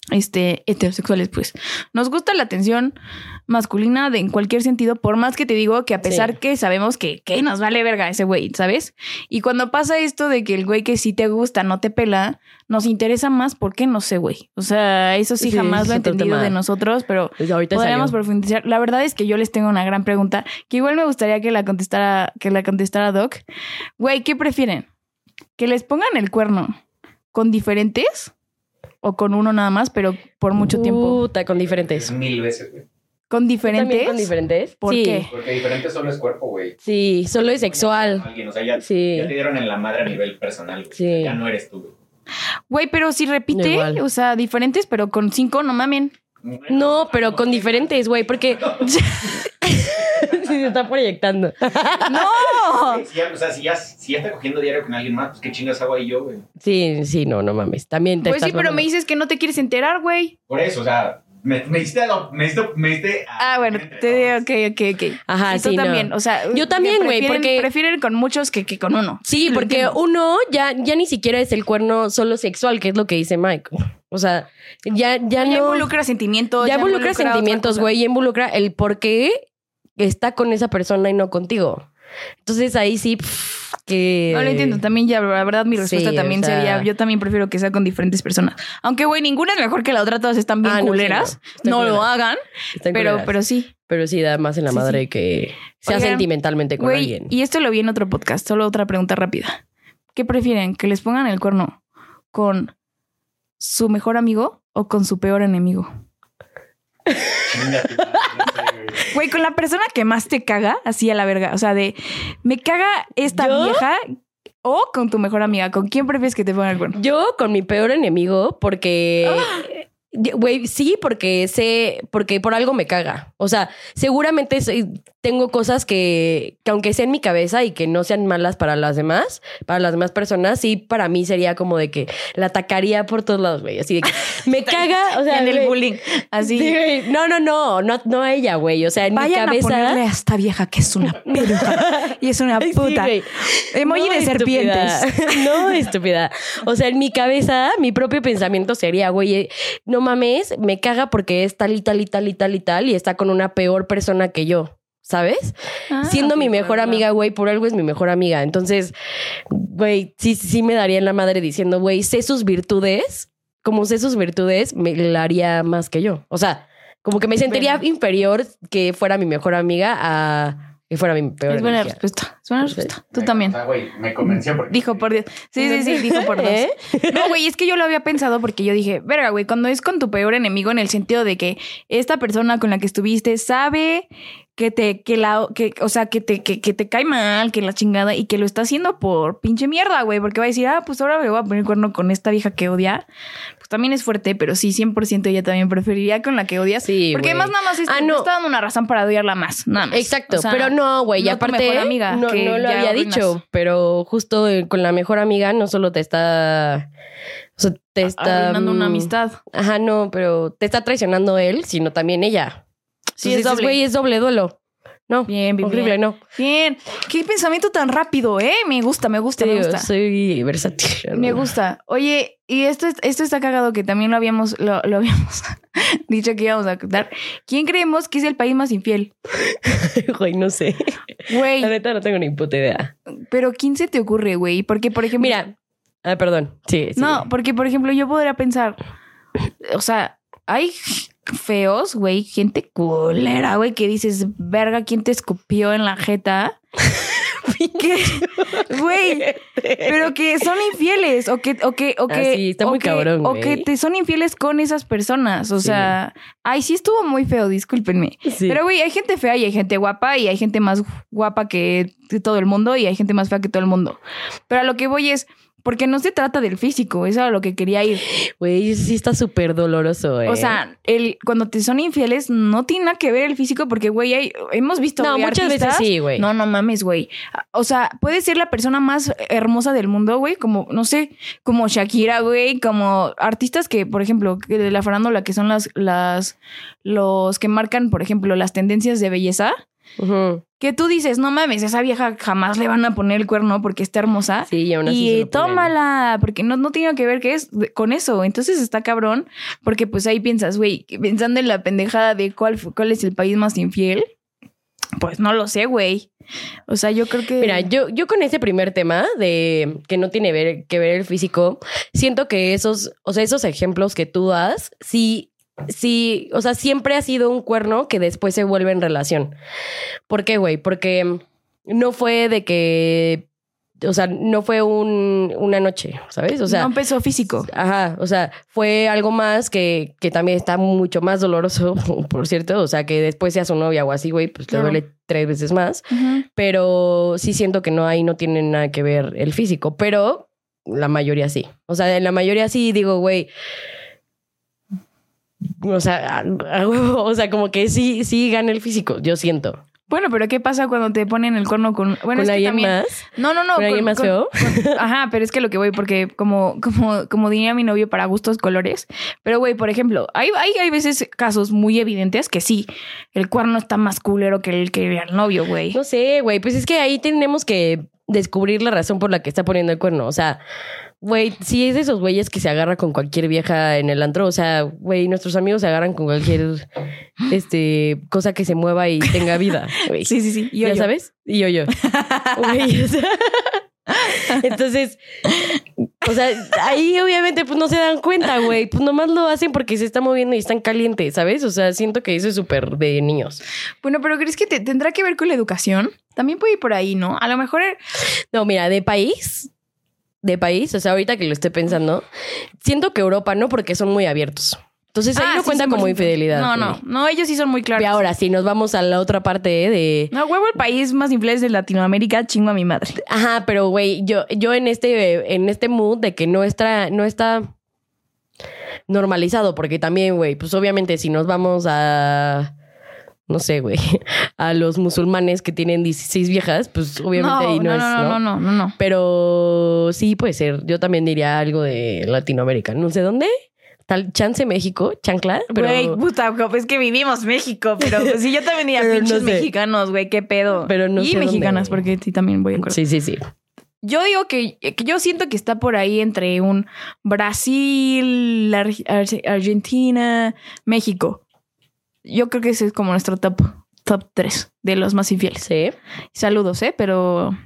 este heterosexuales, pues. Nos gusta la atención masculina de en cualquier sentido, por más que te digo que a pesar Sí. que sabemos que, que nos vale verga ese güey, ¿sabes? Y cuando pasa esto de que el güey que sí te gusta no te pela, nos interesa más, ¿por qué? No sé, güey. O sea, eso sí, Sí, jamás lo he entendido tema. de nosotros, pero Pues ahorita podríamos salió. profundizar. La verdad es que yo les tengo una gran pregunta que igual me gustaría que la contestara, que la contestara Doc. Güey, ¿qué prefieren? ¿Que les pongan el cuerno con diferentes o con uno nada más, pero por mucho tiempo? Puta, con diferentes. Mil veces, güey. ¿Con ¿También diferentes? con diferentes? ¿Por Sí. qué? Porque diferente solo es cuerpo, güey. Sí, solo es sexual. Alguien, o sea, ya, Sí. ya te dieron en la madre a nivel personal, güey. Sí. Ya no eres tú, güey. Güey, pero si repite, Igual. o sea, diferentes, pero con cinco, no mamen. No, pero con diferentes, güey, porque. sí, se está proyectando. ¡No! Si ya, o sea, si ya, si ya está cogiendo diario con alguien más, pues qué chingas hago ahí yo, güey. Sí, sí, no, no mames. También te Pues sí, pero me dices que no te quieres enterar, güey. Por eso, o sea, me, me diste a lo- me diste, me diste a- Ah, bueno, te digo, ok, ok, ok. Ajá, Y tú sí, no. también, o sea. Yo también, güey, porque- Prefieren con muchos que, que con uno. Sí, porque uno ya, ya ni siquiera es el cuerno solo sexual, que es lo que dice Mike. O sea, ya, ya Ya no. involucra sentimientos. ya involucra sentimientos, güey, y involucra el por qué está con esa persona y no contigo. Entonces ahí sí, pff, que. No lo entiendo. También ya, la verdad, mi respuesta Sí, también o sea- sería, yo también prefiero que sea con diferentes personas. Aunque, güey, ninguna es mejor que la otra, todas están bien Ah, no, sí, culeras. no. Lo hagan, Están pero, culeras. pero sí. Pero sí da más en la Sí, madre sí. que sea Oigan, sentimentalmente con Güey, alguien. y esto lo vi en otro podcast, solo otra pregunta rápida. ¿Qué prefieren? ¿Que les pongan el cuerno con su mejor amigo o con su peor enemigo? güey. Con la persona que más te caga, así a la verga. O sea, de me caga esta ¿Yo? vieja o con tu mejor amiga. ¿Con quién prefieres que te pongan el cuerno? Yo con mi peor enemigo, porque. Güey, sí, porque sé, porque por algo me caga. O sea, seguramente soy- tengo cosas que, que aunque sea en mi cabeza y que no sean malas para las demás, para las demás personas, sí, para mí sería como de que la atacaría por todos lados, güey. Así de que me caga, o sea, en el bullying. Así. sí, no, no, no, no, no a ella, güey. O sea, en Vayan mi a ponerle cabeza. a esta vieja que es una peluca y es una sí, puta. güey. Emoji No, de estúpida. serpientes. No, estúpida. O sea, en mi cabeza, mi propio pensamiento sería, güey, eh, no mames, me caga porque es tal y tal y tal y tal y tal y está con una peor persona que yo. ¿Sabes? Ah, Siendo mi mejor amiga, güey, por algo es mi mejor amiga. Entonces, güey, sí, sí me daría en la madre diciendo, güey, sé sus virtudes. Como sé sus virtudes, me la haría más que yo. O sea, como que me sentiría Bueno. inferior que fuera mi mejor amiga a que fuera mi peor Es buena respuesta. Es buena Sí. respuesta. Tú Me- también. O sea, güey, me convenció porque. Dijo por Dios. Sí, sí, sí, dijo por dos. ¿Eh? No, güey, es que yo lo había pensado porque yo dije, verga, güey, cuando es con tu peor enemigo en el sentido de que esta persona con la que estuviste sabe que te, que la, que, o sea, que te, que, que te cae mal, que la chingada y que lo está haciendo por pinche mierda, güey, porque va a decir, ah, pues ahora me voy a poner cuerno con esta vieja que odia. Pues también es fuerte, pero sí, 100% ella también preferiría con la que odias. Sí, Porque güey. además nada más es, Ah, no. está dando una razón para odiarla más, nada más. Exacto, O sea, pero no, güey, y no tu aparte mejor amiga, no, que no lo había arruinas. dicho, pero justo con la mejor amiga no solo te está o sea, te está Arruinando una mm, amistad. Ajá, no, pero te está traicionando él, sino también ella. Sí, es es doble. Güey, es doble duelo. No. Bien, bien, horrible, bien. no. Bien. Qué pensamiento tan rápido, ¿eh? Me gusta, me gusta, me gusta. soy versátil. Me gusta. Oye, y esto, es- esto está cagado que también lo habíamos, lo, lo habíamos dicho que íbamos a contar. ¿Quién creemos que es el país más infiel? Güey, no sé. Güey, La neta no tengo ni puta idea. pero ¿quién se te ocurre, güey? Porque, por ejemplo. Mira. Ah, perdón. Sí, sí. No, porque, por ejemplo, yo podría pensar. O sea, hay feos, güey, gente culera, güey, que dices, verga, ¿quién te escupió en la jeta? que, güey, pero que son infieles o que o que o Ah, que sí, está o muy que- cabrón, o que te son infieles con esas personas, o Sí. sea, ay, sí estuvo muy feo, discúlpenme. Sí. Pero güey, hay gente fea y hay gente guapa y hay gente más guapa que todo el mundo y hay gente más fea que todo el mundo. Pero a lo que voy es porque no se trata del físico, eso es a lo que quería ir. Güey, sí está súper doloroso, eh. O sea, el, cuando te son infieles no tiene nada que ver el físico porque, güey, hemos visto no, güey, muchas veces artistas- sí, güey. No, no mames, güey. O sea, puede ser la persona más hermosa del mundo, güey, como, no sé, como Shakira, güey, como artistas que, por ejemplo, de la farándula, que son las, las, los que marcan, por ejemplo, las tendencias de belleza, Que tú dices, no mames, esa vieja jamás le van a poner el cuerno porque está hermosa. Sí, y aún así Y tómala, porque no, no tiene que ver que es con eso. Entonces está cabrón, porque pues ahí piensas, güey, pensando en la pendejada de cuál, cuál es el país más infiel, pues no lo sé, güey. O sea, yo creo que... Mira, yo, yo con ese primer tema de que no tiene ver- que ver el físico, siento que esos, o sea, esos ejemplos que tú das, sí, sí, o sea, siempre ha sido un cuerno que después se vuelve en relación. ¿Por qué, güey? Porque no fue de que, o sea, no fue un, una noche, ¿sabes? O sea, no empezó físico. Ajá, o sea, fue algo más que, que también está mucho más doloroso, por cierto. O sea, que después sea su novia o así, güey, pues Claro. le duele tres veces más. Pero sí siento que no ahí no tiene nada que ver el físico, pero la mayoría sí. O sea, en la mayoría sí digo, güey. O sea, a- a huevo, o sea, como que sí, sí gana el físico, yo siento. Bueno, pero ¿qué pasa cuando te ponen el corno con... Bueno, ¿Con es que alguien también... más? No, no, no. ¿Con alguien más feo? con- ajá, pero es que lo que voy, porque como, como, como diría mi novio, para gustos colores. Pero, güey, por ejemplo, hay, hay, hay veces casos muy evidentes que sí, el cuerno está más culero que el que el novio, güey. No sé, güey, pues es que ahí tenemos que descubrir la razón por la que está poniendo el cuerno. O sea, güey, si es de esos güeyes que se agarra con cualquier vieja en el antro, o sea, güey, nuestros amigos se agarran con cualquier este cosa que se mueva y tenga vida, güey. Sí, sí, sí. Y ¿Ya yo- sabes? Y yo, yo. Güey, o sea, Entonces, o sea, ahí obviamente pues no se dan cuenta, güey. Pues nomás lo hacen porque se está moviendo y están calientes, ¿sabes? O sea, siento que eso es súper de niños. Bueno, pero ¿crees que te, tendrá que ver con la educación? También puede ir por ahí, ¿no? A lo mejor... No, mira, de país, de país, o sea, ahorita que lo estoy pensando, siento que Europa no, porque son muy abiertos. Entonces ahí Ah, no sí, cuenta 100%. como infidelidad. No, no. No, ellos sí son muy Y claros. ahora, si nos vamos a la otra parte ¿eh? de... No, huevo, el país más infiel de Latinoamérica, chingo a mi madre. Ajá, pero güey, yo, yo en este, en este mood de que no está, no está normalizado, porque también, güey, pues obviamente si nos vamos a, no sé, güey, a los musulmanes que tienen 16 viejas, pues obviamente ahí no, no, es, no, no, no, no, no. Pero sí puede ser. Yo también diría algo de Latinoamérica. No sé dónde. Tal chance México, chancla. Pero Güey, puta, es que vivimos México, pero pues, sí, yo también diría no pinches sé. mexicanos, güey, qué pedo. Pero no y sé dónde, mexicanas, güey. porque sí también voy a acuerdo. sí, sí, sí. Yo digo que, que yo siento que está por ahí entre un Brasil, Ar- Argentina, México. Yo creo que ese es como nuestro top, top 3 de los más infieles. Sí. Saludos, ¿eh? Pero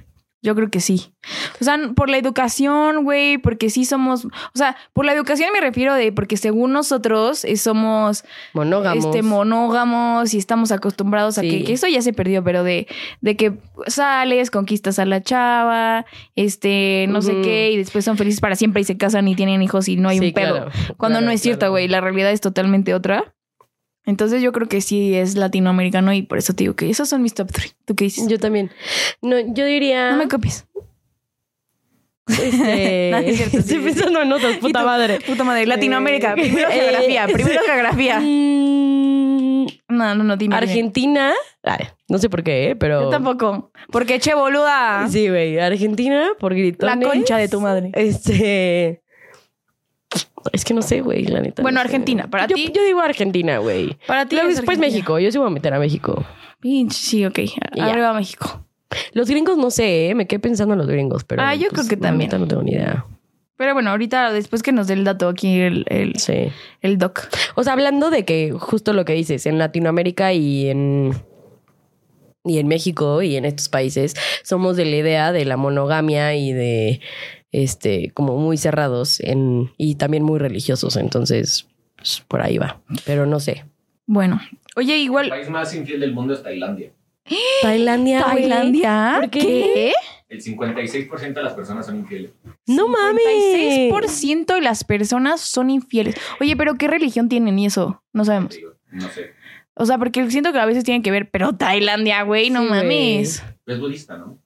yo creo que sí. O sea, por la educación, güey, porque sí somos... O sea, por la educación me refiero de porque según nosotros eh, somos Monógamos. este monógamos y estamos acostumbrados a que, que eso ya se perdió, pero de, de que sales, conquistas a la chava, este, no sé qué, y después son felices para siempre y se casan y tienen hijos y no hay Sí, un pedo. claro, Cuando claro, no es cierto, claro. güey, la realidad es totalmente otra. Entonces yo creo que sí es latinoamericano y por eso te digo que esos son mis top 3. ¿Tú qué dices? Yo también. No, yo diría. no me copies. este, No, es cierto, estoy sí, pensando en otras, ¿Y puta madre. Puta madre, Latinoamérica. Eh, primero eh, geografía, primero geografía. Mm, No, no, no, dime. dime. Argentina. Ay, no sé por qué, ¿eh? pero. Yo tampoco. Porque che boluda. Sí, güey. Argentina por gritones. La concha de tu madre. Este. Es que no sé, güey, la neta. Bueno, no sé. Argentina, para Yo- ti. Yo digo Argentina, güey. Para ti Luego es después Argentina. México. Yo sí voy a meter a México. Pinche, sí, ok. Arriba México. Los gringos no sé, ¿eh? me quedé pensando en los gringos, pero. Ah, yo creo que la también. No tengo ni idea. Pero bueno, ahorita después que nos dé el dato aquí el, el, Sí. el doc. O sea, hablando de que justo lo que dices, en Latinoamérica y en. Y en México y en estos países somos de la idea de la monogamia y de este como muy cerrados en y también muy religiosos, entonces pues, por ahí va, pero no sé. Bueno, oye, El igual. país más infiel del mundo es Tailandia. Tailandia. Tailandia. ¿Por qué? El 56% de las personas son infieles. No mames. 56% de las personas son infieles. Oye, pero ¿qué religión tienen y eso? No sabemos. No sé. O sea, porque siento que a veces tienen que ver, pero Tailandia, güey, no Sí, mames. Es budista, ¿no?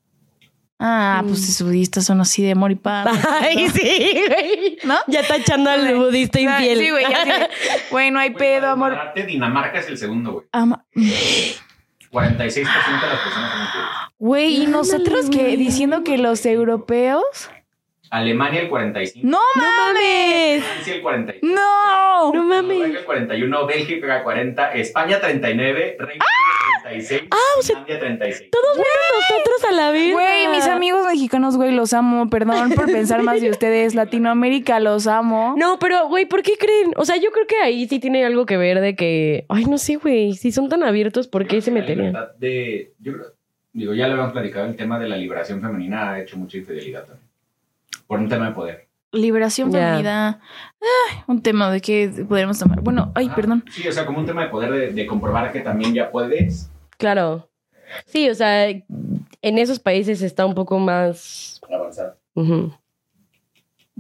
Ah, pues Mm. los budistas son así de amor y paz. Ay, sí, güey. ¿No? Ya está echando al budista infiel. Sí, güey, ya así de, Güey, no hay Güey, pedo, amor. desmadrarte, Dinamarca es el segundo, güey. Ama- 46% de las personas son infieles. Güey, y nosotros que diciendo que los europeos. Alemania el 45. ¡No No mames. Francia el 40. ¡No! No mames. Noruega el 41, Bélgica 40, España 39, Reino Unido 36, Ah, o sea, Finlandia 36. Todos menos nosotros a la vez. Güey, mis amigos mexicanos, güey, los amo. Perdón por pensar más de ustedes. Latinoamérica, los amo. No, pero, güey, ¿por qué creen? O sea, yo creo que ahí sí tiene algo que ver de que. Ay, no sé, güey. Si son tan abiertos, ¿por qué se meterían? libertad De, yo creo- digo, ya lo habíamos platicado, el tema de la liberación femenina ha hecho mucha infidelidad también. Por un tema de poder. Liberación femenina. Ay, un tema de que podríamos tomar. Bueno, ay, Ah, perdón. Sí, o sea, como un tema de poder de, de comprobar que también ya puedes Claro. Sí, o sea, en esos países está un poco más. avanzar. Ujú.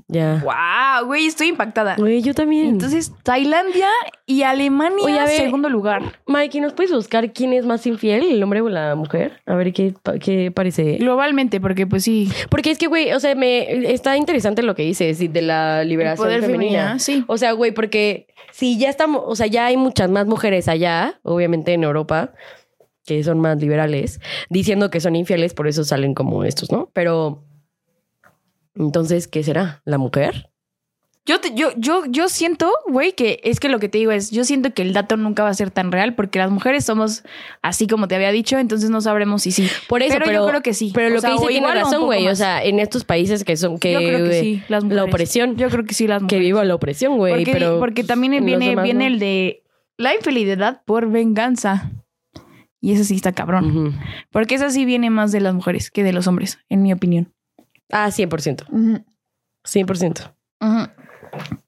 Ya. Wow, güey, estoy impactada. Güey, yo también. Entonces, Tailandia y Alemania, Oye, a ver. segundo lugar. Mikey, ¿nos puedes buscar quién es más infiel, el hombre o la mujer? A ver qué, qué parece. Globalmente, porque pues sí. Porque es que, güey, o sea, me está interesante lo que dices y de la El liberación poder femenina. femenina, sí. O sea, güey, porque si ya estamos, o sea, ya hay muchas más mujeres allá, obviamente en Europa, que son más liberales, diciendo que son infieles, por eso salen como estos, ¿no? Pero entonces, ¿qué será? ¿La mujer? Yo, te- yo, yo, yo siento, güey, que es que lo que te digo es, yo siento que el dato nunca va a ser tan real porque las mujeres somos así como te había dicho, entonces no sabremos si sí. Por eso, pero, pero, yo creo que sí. Pero O lo sea, que dice tiene razón, güey. O sea, en estos países que son que yo creo que sí, las mujeres. la opresión. Yo creo que sí, las que mujeres. viva la opresión, güey. porque, Pero porque también viene, demás viene no. el de la infidelidad por venganza. Y ese sí está cabrón. Porque esa sí viene más de las mujeres que de los hombres, en mi opinión. Ah, 100%. 100%. Ujú.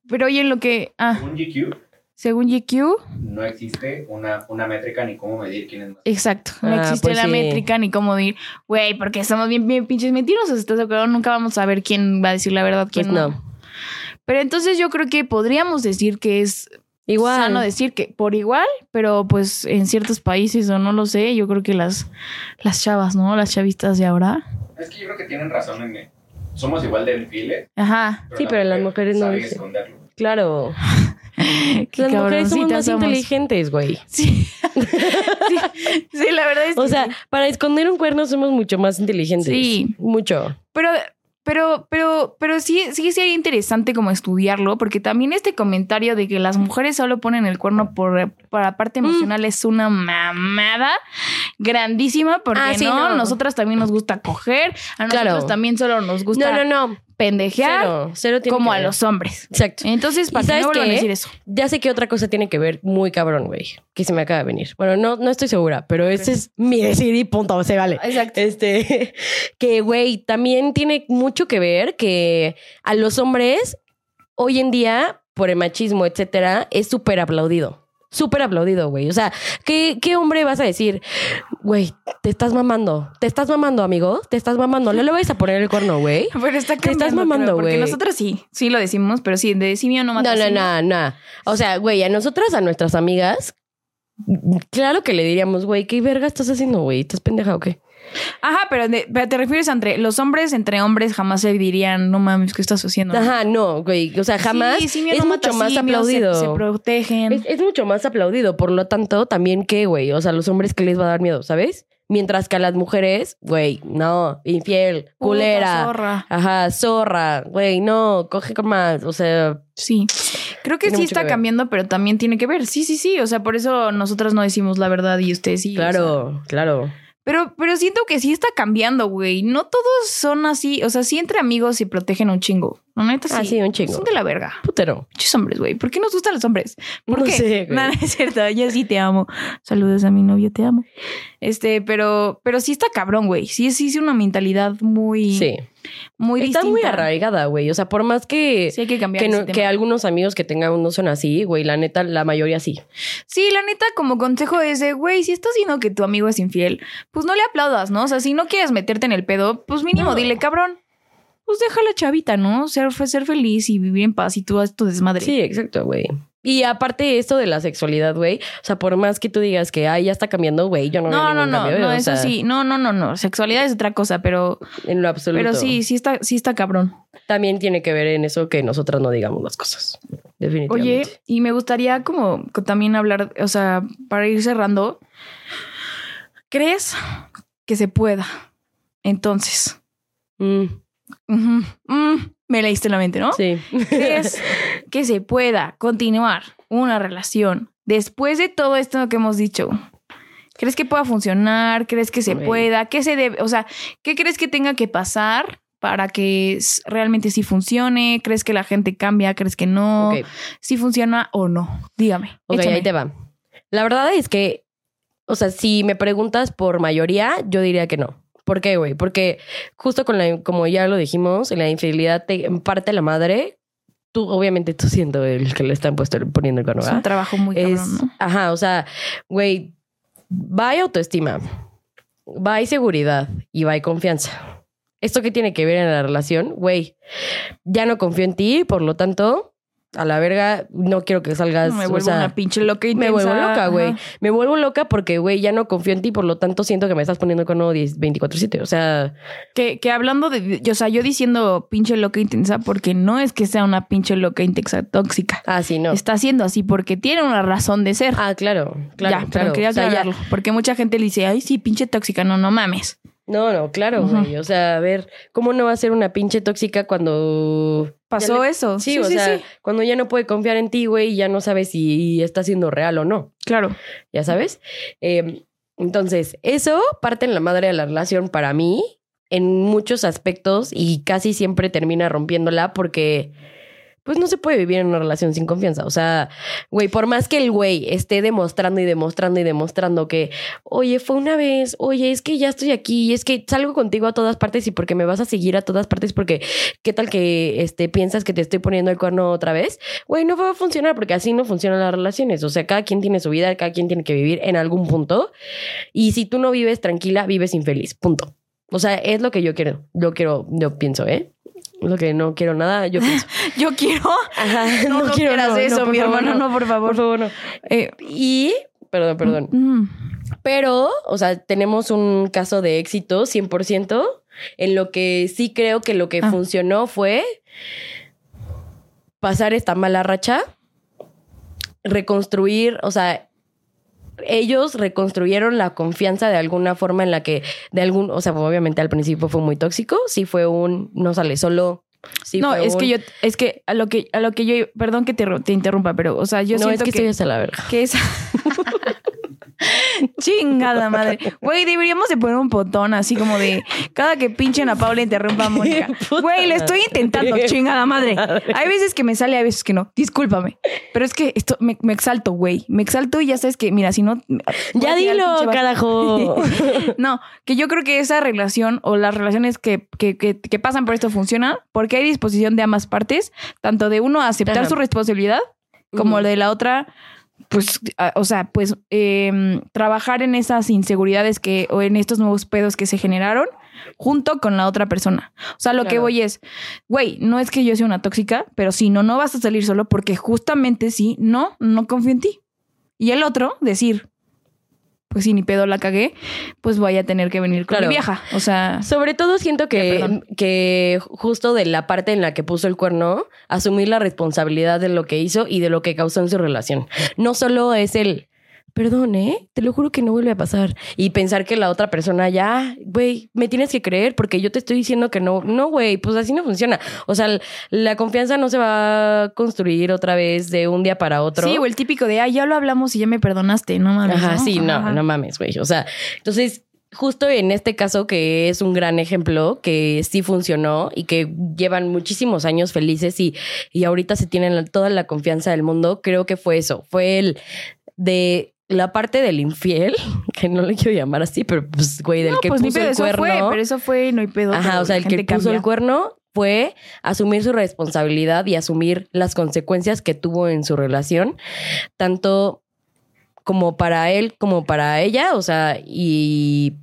Pero oye, en lo que. Ah, Según GQ, según GQ, no existe una, una métrica ni cómo medir quién es más. exacto. No Ah, existe pues la sí. métrica ni cómo decir, güey, porque somos bien, bien pinches mentirosos. ¿Estás de acuerdo? Nunca vamos a ver quién va a decir la verdad, quién Pues no. no. Pero entonces yo creo que podríamos decir que es Igual. sano decir que por igual, pero pues en ciertos países o no lo sé, yo creo que las, las chavas, ¿no? Las chavistas de ahora. Es que yo creo que tienen razón en que somos igual de infieles. Ajá. Sí, pero las mujeres no esconderlo. Claro. Qué Las mujeres somos más somos. inteligentes, güey. Sí. sí. Sí, la verdad es que O sea, sí. para esconder un cuerno somos mucho más inteligentes. Sí. Mucho. Pero, pero, pero, pero sí, sí sería interesante como estudiarlo, porque también este comentario de que las mujeres solo ponen el cuerno por, por la parte Mm. emocional es una mamada grandísima, porque Ah, sí, no, no. nosotras también nos gusta coger, a nosotros Claro. también solo nos gusta No, no, no. Pendejear Cero. Cero tiene como que a ver. los hombres. Exacto. Entonces, ¿Y para sabes no vuelvan a qué? decir eso. Ya sé que otra cosa tiene que ver muy cabrón, güey. Que se me acaba de venir. Bueno, no, no estoy segura, pero ese es mi decir y punto. Se vale. Exacto. Este, que, güey, también tiene mucho que ver que a los hombres hoy en día, por el machismo, etcétera, es súper aplaudido. Súper aplaudido, güey. O sea, ¿qué, ¿qué hombre vas a decir? Güey, te estás mamando. Te estás mamando, amigo. Te estás mamando. No le vayas a poner el corno, güey. Pero está Te estás mamando, creo, Porque güey. nosotros sí, sí lo decimos, pero sí, de simio no mata No, no, no, no. O sea, güey, a nosotras, a nuestras amigas, claro que le diríamos, güey, ¿qué verga estás haciendo, güey? ¿Estás pendeja o qué? Ajá, pero, de- pero te refieres entre los hombres, entre hombres jamás se dirían, no mames, ¿qué estás haciendo? Ajá, no, güey. O sea, jamás Sí, simio es no mucho más aplaudido. Se, se protegen. es, es mucho más aplaudido. Por lo tanto, también que, güey, o sea, los hombres que les va a dar miedo, ¿sabes? Mientras que a las mujeres, güey, no, infiel, Puta culera. zorra. Ajá, zorra, güey, no, coge con más, o sea, Sí. Creo que Tiene sí está que cambiando, pero también tiene que ver. Sí, sí, sí. O sea, por eso nosotras no decimos la verdad y ustedes sí. o sea. claro, claro. Pero, pero siento que sí está cambiando, güey. No todos son así. O sea, sí entre amigos se protegen un chingo. La neta sí. Ah, sí, un chingo. Son de la verga. Putero. Muchos hombres, güey. ¿Por qué nos gustan los hombres? ¿Por No qué? sé, güey. No, no es cierto. Yo sí te amo. Saludos a mi novio, te amo. Este, pero, pero sí está cabrón, güey. Sí, sí, sí, una mentalidad muy, Sí. Muy Está distinta. muy arraigada, güey. O sea, por más que, Sí, hay que cambiar que, no- algunos amigos que tengan no son así, güey, la neta, la mayoría sí. Sí, la neta, como consejo es de, güey, si estás viendo que tu amigo es infiel, pues no le aplaudas, ¿no? O sea, si no quieres meterte en el pedo, pues mínimo No. dile, cabrón, pues deja la chavita, ¿no? Ser, ser feliz y vivir en paz y tú haz tu desmadre. Sí, exacto, güey. Y aparte esto de la sexualidad, güey, o sea, por más que tú digas que, ay, ya está cambiando, güey, yo no veo No, no, no, cambio, no, o eso sea, sí, no, no, no, no, sexualidad es otra cosa, pero, En lo absoluto. pero sí, sí está, sí está cabrón. También tiene que ver en eso que nosotras no digamos las cosas. Definitivamente. Oye, y me gustaría como co- también hablar, o sea, para ir cerrando, ¿crees que se pueda? Entonces, Mm, mm, me leíste la mente, ¿no? sí. ¿Crees que se pueda continuar una relación después de todo esto que hemos dicho? ¿Crees que pueda funcionar? ¿Crees que se pueda? ¿Qué se debe? O sea, ¿qué crees que tenga que pasar para que realmente sí funcione? ¿Crees que la gente cambia? ¿Crees que no? ¿Si funciona o no? Dígame. Ok, échame. ahí te va. La verdad es que, o sea, si me preguntas por mayoría, yo diría que no. ¿Por qué, güey? Porque justo con la, como ya lo dijimos, la infidelidad te parte la madre. Tú, obviamente, tú siendo el que le están puesto, poniendo el cuerno, Es un trabajo muy Es, cabrón, ¿no? ajá, o sea, güey, va hay autoestima, va hay seguridad y va hay confianza. ¿Esto qué tiene que ver en la relación? Güey, ya no confío en ti, por lo tanto, a la verga, no quiero que salgas. Me o vuelvo sea, una pinche loca me intensa. vuelvo loca, güey. Me vuelvo loca porque, güey, ya no confío en ti, por lo tanto siento que me estás poniendo con 24-7. O sea, Que, que hablando de, o sea, yo diciendo pinche loca intensa porque no es que sea una pinche loca intensa tóxica. ah, sí, no. Está siendo así porque tiene una razón de ser. Ah, claro, claro, ya, claro. pero quería O sea, aclararlo. Porque mucha gente le dice, ay, sí, pinche tóxica. No, no mames. No, no, claro, güey. O sea, a ver, ¿cómo no va a ser una pinche tóxica cuando Pasó le- eso. Sí, o sea, cuando ya no puede confiar en ti, güey, y ya no sabe si está siendo real o no, Claro. ya sabes. Eh, entonces, eso parte en la madre de la relación para mí en muchos aspectos y casi siempre termina rompiéndola porque pues no se puede vivir en una relación sin confianza. O sea, güey, por más que el güey esté demostrando y demostrando y demostrando que, oye, fue una vez, oye, es que ya estoy aquí, es que salgo contigo a todas partes y porque me vas a seguir a todas partes porque qué tal que este, piensas que te estoy poniendo el cuerno otra vez, güey, no va a funcionar porque así no funcionan las relaciones. O sea, cada quien tiene su vida, cada quien tiene que vivir en algún punto. Y si tú no vives tranquila, vives infeliz. Punto. O sea, es lo que yo quiero. Yo quiero, yo pienso, ¿eh? Lo que no quiero nada, yo pienso. Yo quiero. Ajá, No, no, quieras eso, mi hermano, no, por favor. Por favor, no. Eh, Y, perdón, perdón. mm, Pero, o sea, tenemos un caso de éxito 100%, en lo que sí creo que lo que Ah. funcionó fue pasar esta mala racha, reconstruir, o sea, ellos reconstruyeron la confianza de alguna forma en la que, de algún, o sea, obviamente al principio fue muy tóxico, sí fue un, no sale solo. Sí no, es un- que yo, es que a lo que, a lo que yo, perdón que te, te interrumpa, pero, o sea, yo no, siento es que, que, estoy hasta la verga. que es chingada madre. Güey, deberíamos de poner un botón así como de cada que pinchen a Paula interrumpa a Mónica. Güey, le estoy intentando, chingada madre. Hay veces que me sale, hay veces que no. Discúlpame. Pero es que esto me, me exalto, güey. Me exalto y ya sabes que, mira, si no. Ya dilo, carajo. No, que yo creo que esa relación o las relaciones que, que, que, que pasan por esto funcionan porque hay disposición de ambas partes, tanto de uno a aceptar Ajá. su responsabilidad como de la otra, pues, o sea, pues em, trabajar en esas inseguridades que o en estos nuevos pedos que se generaron junto con la otra persona. O sea, lo que voy es, güey, no es que yo sea una tóxica, pero si no, no vas a salir solo porque justamente sí, no, no confío en ti. Y el otro, decir, pues si ni pedo la cagué, pues voy a tener que venir con Claro. mi vieja. O sea, Sobre todo siento que, que justo de la parte en la que puso el cuerno, asumir la responsabilidad de lo que hizo y de lo que causó en su relación. No solo es el perdón, ¿eh? Te lo juro que no vuelve a pasar. Y pensar que la otra persona ya, güey, me tienes que creer porque yo te estoy diciendo que no. No, güey, pues así no funciona. O sea, la confianza no se va a construir otra vez de un día para otro. Sí, o el típico de, ah, ya lo hablamos y ya me perdonaste, no mames. Ajá, ¿no? sí, no, Ajá. no mames, güey. O sea, entonces, justo en este caso, que es un gran ejemplo, que sí funcionó y que llevan muchísimos años felices y, y ahorita se tienen toda la confianza del mundo, creo que fue eso. Fue el de la parte del infiel, que no le quiero llamar así, pero pues, güey, del No, que pues puso el eso cuerno. fue, pero eso fue, no hay pedo. Ajá, o sea, el que puso el cuerno fue asumir su responsabilidad y asumir las consecuencias que tuvo en su relación, tanto como para él como para ella, o sea, y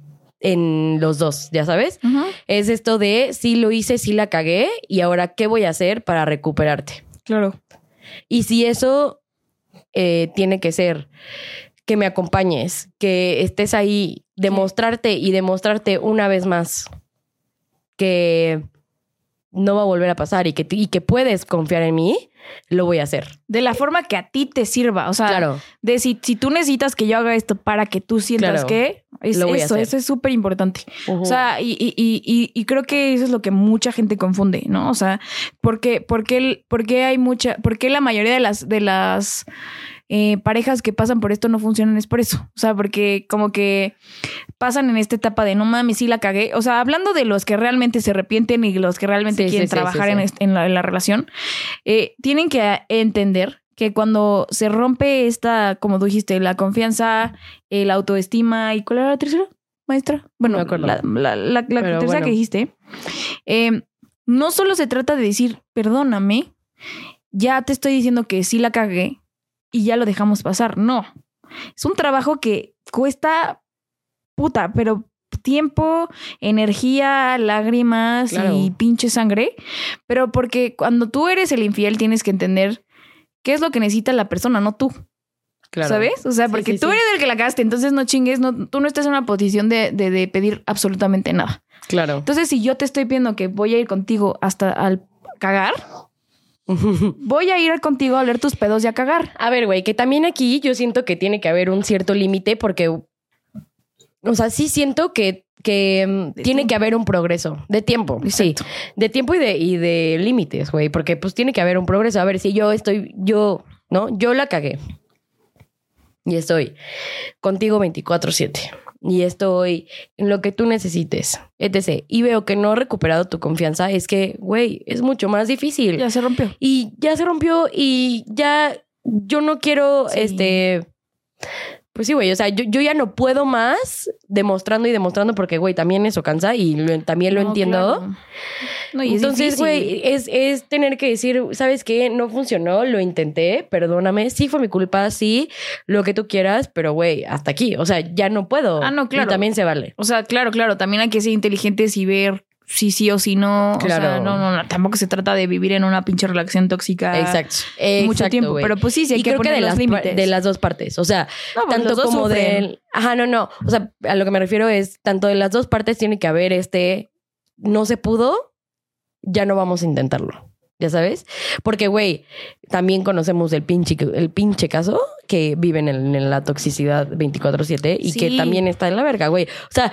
en los dos, ya sabes. Ujú, Es esto de sí lo hice, sí la cagué y ahora qué voy a hacer para recuperarte. Claro. Y si eso eh, tiene que ser que me acompañes, que estés ahí, demostrarte y demostrarte una vez más que no va a volver a pasar y que, y que puedes confiar en mí, lo voy a hacer. De la forma que a ti te sirva. O sea, Claro. de si, si tú necesitas que yo haga esto para que tú sientas Claro. que es Lo voy a eso, hacer. eso es súper importante. O sea, y, y, y, y- y creo que eso es lo que mucha gente confunde, ¿no? O sea, porque, porque, porque hay mucha, porque la mayoría de las, de las eh, parejas que pasan por esto no funcionan es por eso. O sea, porque como que pasan en esta etapa de no mames, sí la cagué. O sea, hablando de los que realmente se arrepienten y los que realmente Sí, quieren sí, trabajar sí, En, la, en la relación, eh, tienen que entender que cuando se rompe esta, como tú dijiste, la confianza, la autoestima y ¿cuál era la tercera? Maestra. Bueno, No la, tercera bueno. que dijiste, eh, no solo se trata de decir, perdóname, ya te estoy diciendo que sí la cagué y ya lo dejamos pasar. No. Es un trabajo que cuesta puta, pero tiempo, energía, lágrimas Claro. y pinche sangre. Pero porque cuando tú eres el infiel tienes que entender qué es lo que necesita la persona, no tú. Claro. ¿Sabes? O sea, porque sí, tú sí. eres el que la cagaste, entonces no chingues, no, tú no estás en una posición de, de- de pedir absolutamente nada. Claro. Entonces, si yo te estoy pidiendo que voy a ir contigo hasta al cagar, voy a ir contigo a oler tus pedos y a cagar. A ver, güey, que también aquí yo siento que tiene que haber un cierto límite porque, o sea, sí siento que, que mm, tiene tiempo. que haber un progreso de tiempo, sí, de tiempo y de, y de límites, güey, porque pues tiene que haber un progreso. A ver, si yo estoy, yo, ¿no? Yo la cagué y estoy contigo 24/7 y estoy en lo que tú necesites, etc. Y veo que no he recuperado tu confianza, es que, güey, es mucho más difícil Ya se rompió. y ya se rompió y ya yo no quiero, Sí. este, pues sí, güey, o sea, yo, yo ya no puedo más demostrando y demostrando porque, güey, también eso cansa y lo- también lo No, entiendo. claro. No, Entonces, güey, es, es tener que decir, ¿sabes qué? No funcionó, lo intenté, perdóname, sí fue mi culpa, sí, lo que tú quieras, pero, güey, hasta aquí, o sea, ya no puedo. Ah, no, claro. Y también se vale. O sea, claro, claro, también hay que ser inteligentes y ver si sí o si no. O sea, Claro. no, no, no, tampoco se trata de vivir en una pinche relación tóxica. Exacto. mucho Exacto, tiempo. güey. Pero pues sí, sí hay y que creo que poner de los límites. de las dos partes. O sea, No, pues tanto como sufren. del. Ajá, no, no. O sea, a lo que me refiero es, tanto de las dos partes tiene que haber este. No se pudo, ya no vamos a intentarlo. ¿Ya sabes? Porque, güey, también conocemos el pinche, el pinche caso que viven en, en la toxicidad 24-7 y que Sí. también está en la verga, güey. O sea,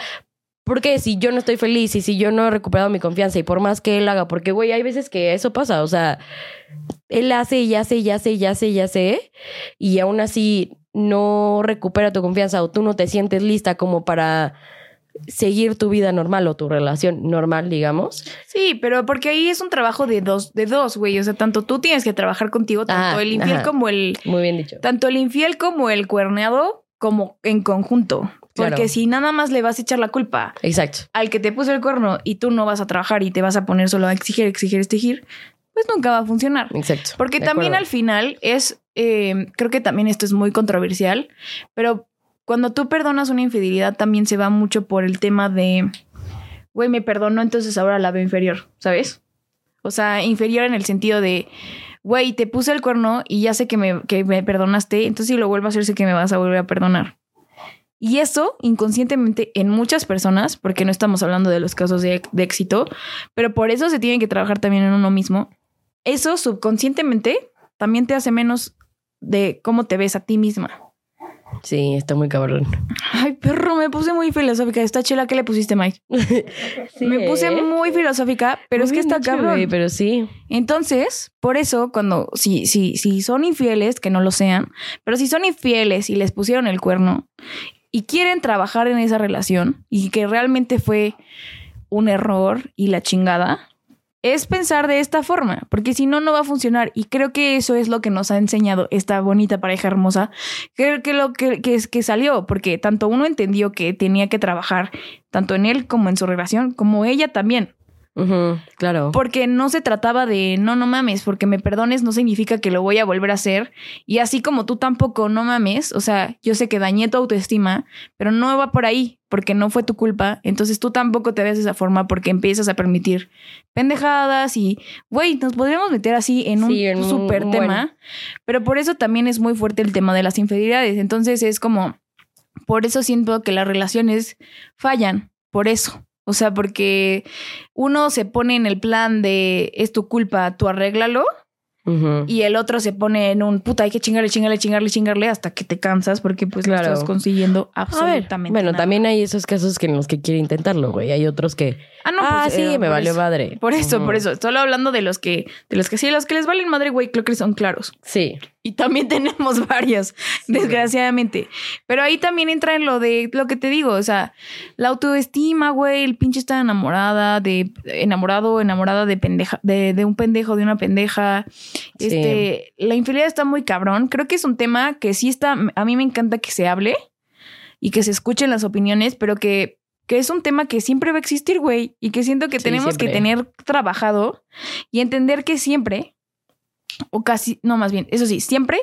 ¿por qué si yo no estoy feliz y si yo no he recuperado mi confianza y por más que él haga? Porque, güey, hay veces que eso pasa. O sea, él hace y hace y hace y hace y hace y aún así no recupera tu confianza o tú no te sientes lista como para seguir tu vida normal o tu relación normal, digamos. Sí, pero porque ahí es un trabajo de dos, de dos, güey. O sea, tanto tú tienes que trabajar contigo, tanto Ajá, el infiel ajá. como el, Muy bien dicho. tanto el infiel como el cuerneado, como en conjunto. Porque Claro. si nada más le vas a echar la culpa Exacto. al que te puso el cuerno y tú no vas a trabajar y te vas a poner solo a exigir, exigir, exigir, pues nunca va a funcionar. Exacto. Porque De también acuerdo. al final es, eh, creo que también esto es muy controversial, pero cuando tú perdonas una infidelidad también se va mucho por el tema de, güey, me perdonó, entonces ahora la veo inferior, ¿sabes? O sea, inferior en el sentido de, güey, te puse el cuerno y ya sé que me, que me perdonaste, entonces si lo vuelvo a hacer sé que me vas a volver a perdonar. Y eso inconscientemente en muchas personas, porque no estamos hablando de los casos de, de éxito, pero por eso se tiene que trabajar también en uno mismo. Eso subconscientemente también te hace menos de cómo te ves a ti misma. Sí, está muy cabrón. Ay, perro, me puse muy filosófica. Esta chela que le pusiste, Mike. me puse ¿eh? muy filosófica, pero Muy es que está cabrón. pero sí. Entonces, por eso, cuando, si, si, si son infieles, que no lo sean, pero si son infieles y les pusieron el cuerno y quieren trabajar en esa relación y que realmente fue un error y la chingada, es pensar de esta forma, porque si no, no va a funcionar. Y creo que eso es lo que nos ha enseñado esta bonita pareja hermosa. Creo que lo que, que que salió, porque tanto uno entendió que tenía que trabajar tanto en él como en su relación, como ella también. Claro. Porque no se trataba de no, no mames, porque me perdones no significa que lo voy a volver a hacer. Y así como tú tampoco, no mames. O sea, yo sé que dañé tu autoestima, pero no va por ahí, porque no fue tu culpa. Entonces tú tampoco te ves de esa forma porque empiezas a permitir pendejadas y, güey, nos podríamos meter así en un Sí, en un- súper tema. Pero por eso también es muy fuerte el tema de las infidelidades. Entonces es como, por eso siento que las relaciones fallan, por eso. O sea, porque uno se pone en el plan de es tu culpa, tú arréglalo, y el otro se pone en un puta, hay que chingarle, chingarle, chingarle, chingarle hasta que te cansas porque pues no Claro. estás consiguiendo A ver, absolutamente bueno, nada. también hay esos casos que en los que quiere intentarlo, güey. Hay otros que, Ah, no, ah, pues, sí, eh, me valió eso. madre. Por eso, por eso. Solo hablando de los que, de los que sí, los que les valen madre, güey, creo que son claros. Sí. Y también tenemos varios, desgraciadamente. Pero ahí también entra en lo de lo que te digo, o sea, la autoestima, güey, el pinche está enamorada de enamorado, enamorada de pendeja, de, de un pendejo, de una pendeja. Sí. Este, la infidelidad está muy cabrón. Creo que es un tema que sí está, a mí me encanta que se hable y que se escuchen las opiniones, pero que que es un tema que siempre va a existir, güey, y que siento que tenemos que tener trabajado y entender que siempre, o casi, no, más bien, eso sí, siempre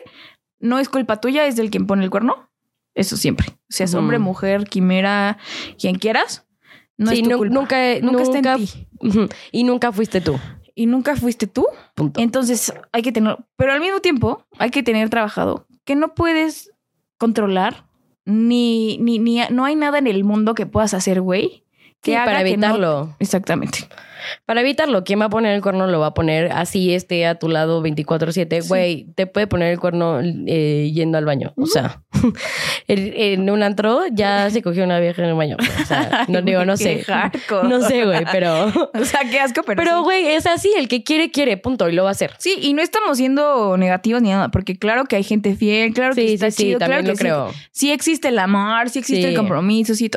no es culpa tuya, es del quien pone el cuerno. Eso siempre. O sea, es hombre, mujer, quimera, quien quieras. No Sí, es tu culpa. nunca, Nunca está en nunca- ti. Y nunca fuiste tú. Y nunca fuiste tú. Punto. Entonces hay que tener, pero al mismo tiempo hay que tener trabajado que no puedes controlar ni, ni, ni no hay nada en el mundo que puedas hacer, güey. Que Sí, haga para que no- evitarlo. Exactamente. Para evitarlo, ¿quién va a poner el cuerno? Lo va a poner así, esté a tu lado 24-7. Sí. Güey, te puede poner el cuerno eh, yendo al baño. O sea, en, un antro ya se cogió una vieja en el baño. O sea, no digo, no sé. hardcore. No sé, güey, pero. O sea, qué asco, pero. Pero, sí. güey, es así. El que quiere, quiere. Punto. Y lo va a hacer. Sí, y no estamos siendo negativos ni nada, porque claro que hay gente fiel, claro que Sí, está sí, sí, chido, claro lo que sí- creo. Sí, existe el amor, sí existe Sí. el compromiso, sí.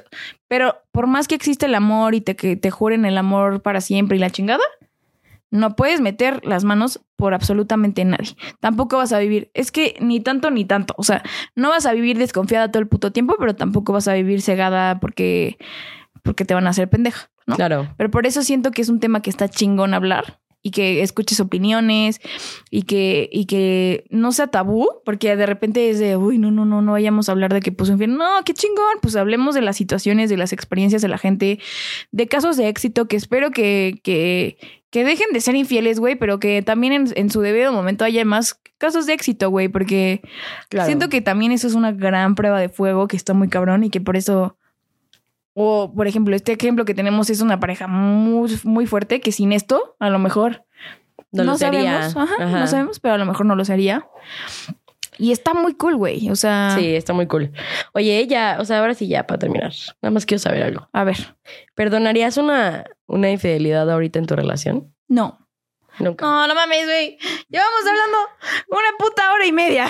Pero por más que existe el amor y te, que te juren el amor para siempre y la chingada, no puedes meter las manos por absolutamente nadie. Tampoco vas a vivir, es que ni tanto ni tanto. O sea, no vas a vivir desconfiada todo el puto tiempo, pero tampoco vas a vivir cegada porque, porque te van a hacer pendeja, ¿no? Claro. Pero por eso siento que es un tema que está chingón hablar y que escuches opiniones y que, y que no sea tabú, porque de repente es de, uy, no, no, no, no vayamos a hablar de que puso infiel. No, qué chingón, pues hablemos de las situaciones, de las experiencias de la gente, de casos de éxito que espero que, que, que dejen de ser infieles, güey, pero que también en, en su debido momento haya más casos de éxito, güey, porque Claro. Siento que también eso es una gran prueba de fuego que está muy cabrón y que por eso. O, por ejemplo, este ejemplo que tenemos es una pareja muy, muy fuerte que sin esto, a lo mejor. no, lo sería. sabemos. Ajá, Ajá. No sabemos, pero a lo mejor no lo sería. Y está muy cool, güey. O sea, Sí, está muy cool. Oye, ella, o sea, ahora sí ya para terminar. Nada más quiero saber algo. a ver. ¿Perdonarías una, una infidelidad ahorita en tu relación? No. Nunca. No, no mames, güey. Llevamos hablando una puta hora y media.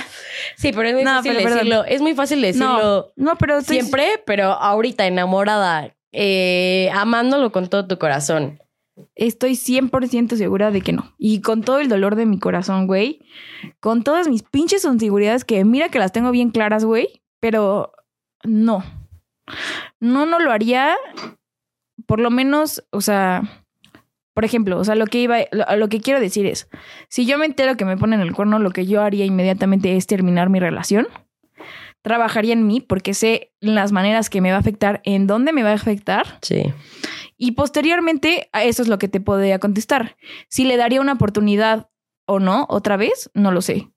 Sí, pero es muy No, fácil pero perdón. decirlo. Es muy fácil decirlo No, no, pero estoy- siempre, pero ahorita enamorada, eh, amándolo con todo tu corazón. Estoy 100% segura de que no. Y con todo el dolor de mi corazón, güey. Con todas mis pinches inseguridades que mira que las tengo bien claras, güey. Pero no. No, no lo haría. Por lo menos, o sea... Por ejemplo, o sea, lo que iba, lo, lo que quiero decir es, si yo me entero que me ponen el cuerno, lo que yo haría inmediatamente es terminar mi relación. Trabajaría en mí porque sé las maneras que me va a afectar, en dónde me va a afectar Sí. y posteriormente, a eso es lo que te podría contestar. Si le daría una oportunidad o no, otra vez, no lo sé.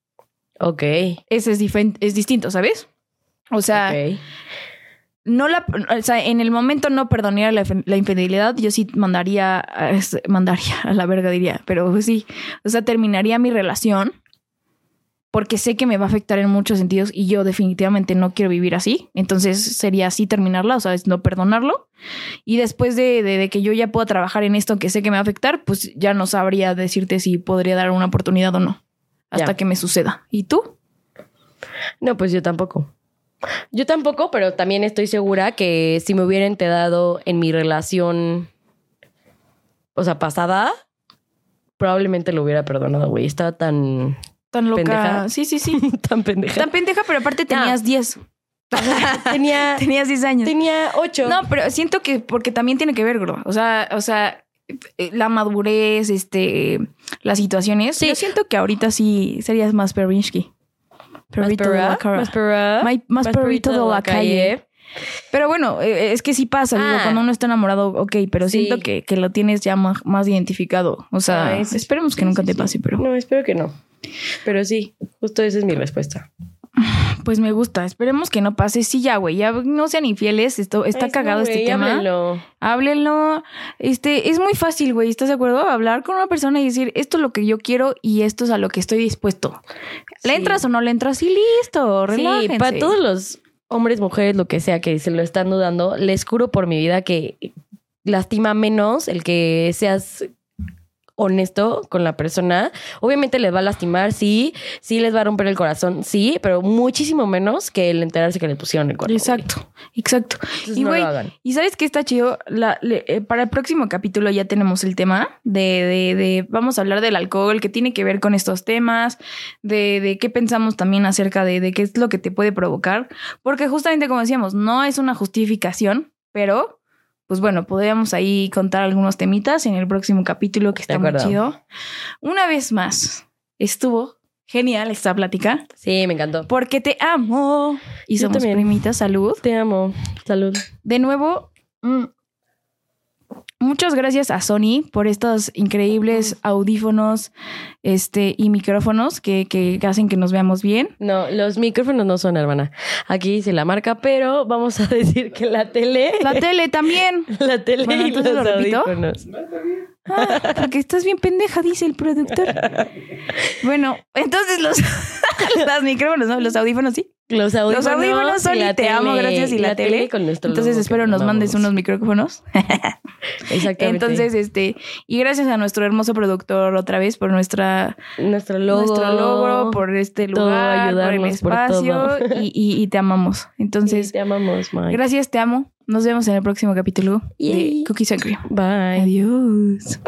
Ok. Ese es, es distinto, ¿sabes? O sea. No la, o sea, en el momento no perdonaría la, la infidelidad, yo sí mandaría, mandaría a la verga diría, pero sí, o sea, terminaría mi relación porque sé que me va a afectar en muchos sentidos y yo definitivamente no quiero vivir así. Entonces sería así terminarla, o sea, es no perdonarlo. Y después de, de- de que yo ya pueda trabajar en esto que sé que me va a afectar, pues ya no sabría decirte si podría dar una oportunidad o no. Hasta Ya. que me suceda. ¿Y tú? No, pues yo tampoco. Yo tampoco, pero también estoy segura que si me hubiera enterado en mi relación, o sea, pasada, probablemente lo hubiera perdonado, güey. Estaba tan, Tan loca. Pendeja. Sí, sí, sí. tan pendeja. Tan pendeja, pero aparte tenías 10. tenía, Tenías 10 años. tenía ocho. No, pero siento que porque también tiene que ver, gordo. O sea, o sea, eh, la madurez, este, las situaciones. Sí. Yo siento que ahorita sí serías más Perinsky. Perrito de la perra, cara. más perra, Mai- más perrito de la calle. Pero bueno, eh, es que sí pasa. Digo, Ah. cuando uno está enamorado, ok, pero Sí. siento que, que lo tienes ya más, más identificado. O sea, sí, esperemos que sí, nunca sí, te sí. pase, pero No, espero que no. Pero sí, justo esa es mi respuesta. Pues me gusta. Esperemos que no pase. Sí, ya, güey, ya no sean infieles. Esto, está Ay, cagado este tema. háblenlo. Háblenlo. Este, es muy fácil, güey. ¿Estás de acuerdo? Hablar con una persona y decir, esto es lo que yo quiero y esto es a lo que estoy dispuesto. ¿Le Sí. entras o no le entras? Y listo, relájense. Sí, para todos los hombres, mujeres, lo que sea que se lo están dudando, les juro por mi vida que lastima menos el que seas honesto con la persona. Obviamente les va a lastimar, sí, sí les va a romper el corazón, sí, pero muchísimo menos que el enterarse que le pusieron el cuerno. Exacto, exacto. Entonces y güey, y sabes qué está chido, La- le- eh, para el próximo capítulo ya tenemos el tema de, de, de- vamos a hablar del alcohol, que tiene que ver con estos temas, de, de qué pensamos también acerca de, de qué es lo que te puede provocar, porque justamente como decíamos, no es una justificación, pero pues bueno, podríamos ahí contar algunos temitas en el próximo capítulo que está muy chido. Una vez más, estuvo genial esta plática, Sí, me encantó. porque te amo. Y Yo somos también. primitas, salud. Te amo. Salud. De nuevo, mm, muchas gracias a Sony por estos increíbles audífonos este, y micrófonos que, que hacen que nos veamos bien. No, los micrófonos no son, hermana. Aquí dice la marca, pero vamos a decir que la tele. La tele también. La tele Bueno, y los lo repito. audífonos. Ah, porque estás bien pendeja, dice el productor. Bueno, entonces los, los micrófonos, ¿no? Los audífonos, sí. Los audífonos, Los audífonos, y la te amo, tele. gracias. Y la, tele. con nuestro Entonces logo espero nos mandes unos micrófonos. Exactamente. Entonces, este, y gracias a nuestro hermoso productor otra vez por nuestra nuestro logo. nuestro logro, por este todo, lugar, por el por espacio todo. y, y- te amamos. Entonces, te amamos, Mike. gracias, te amo. Nos vemos en el próximo capítulo de Yay. Cookies and Cream. Bye. Adiós.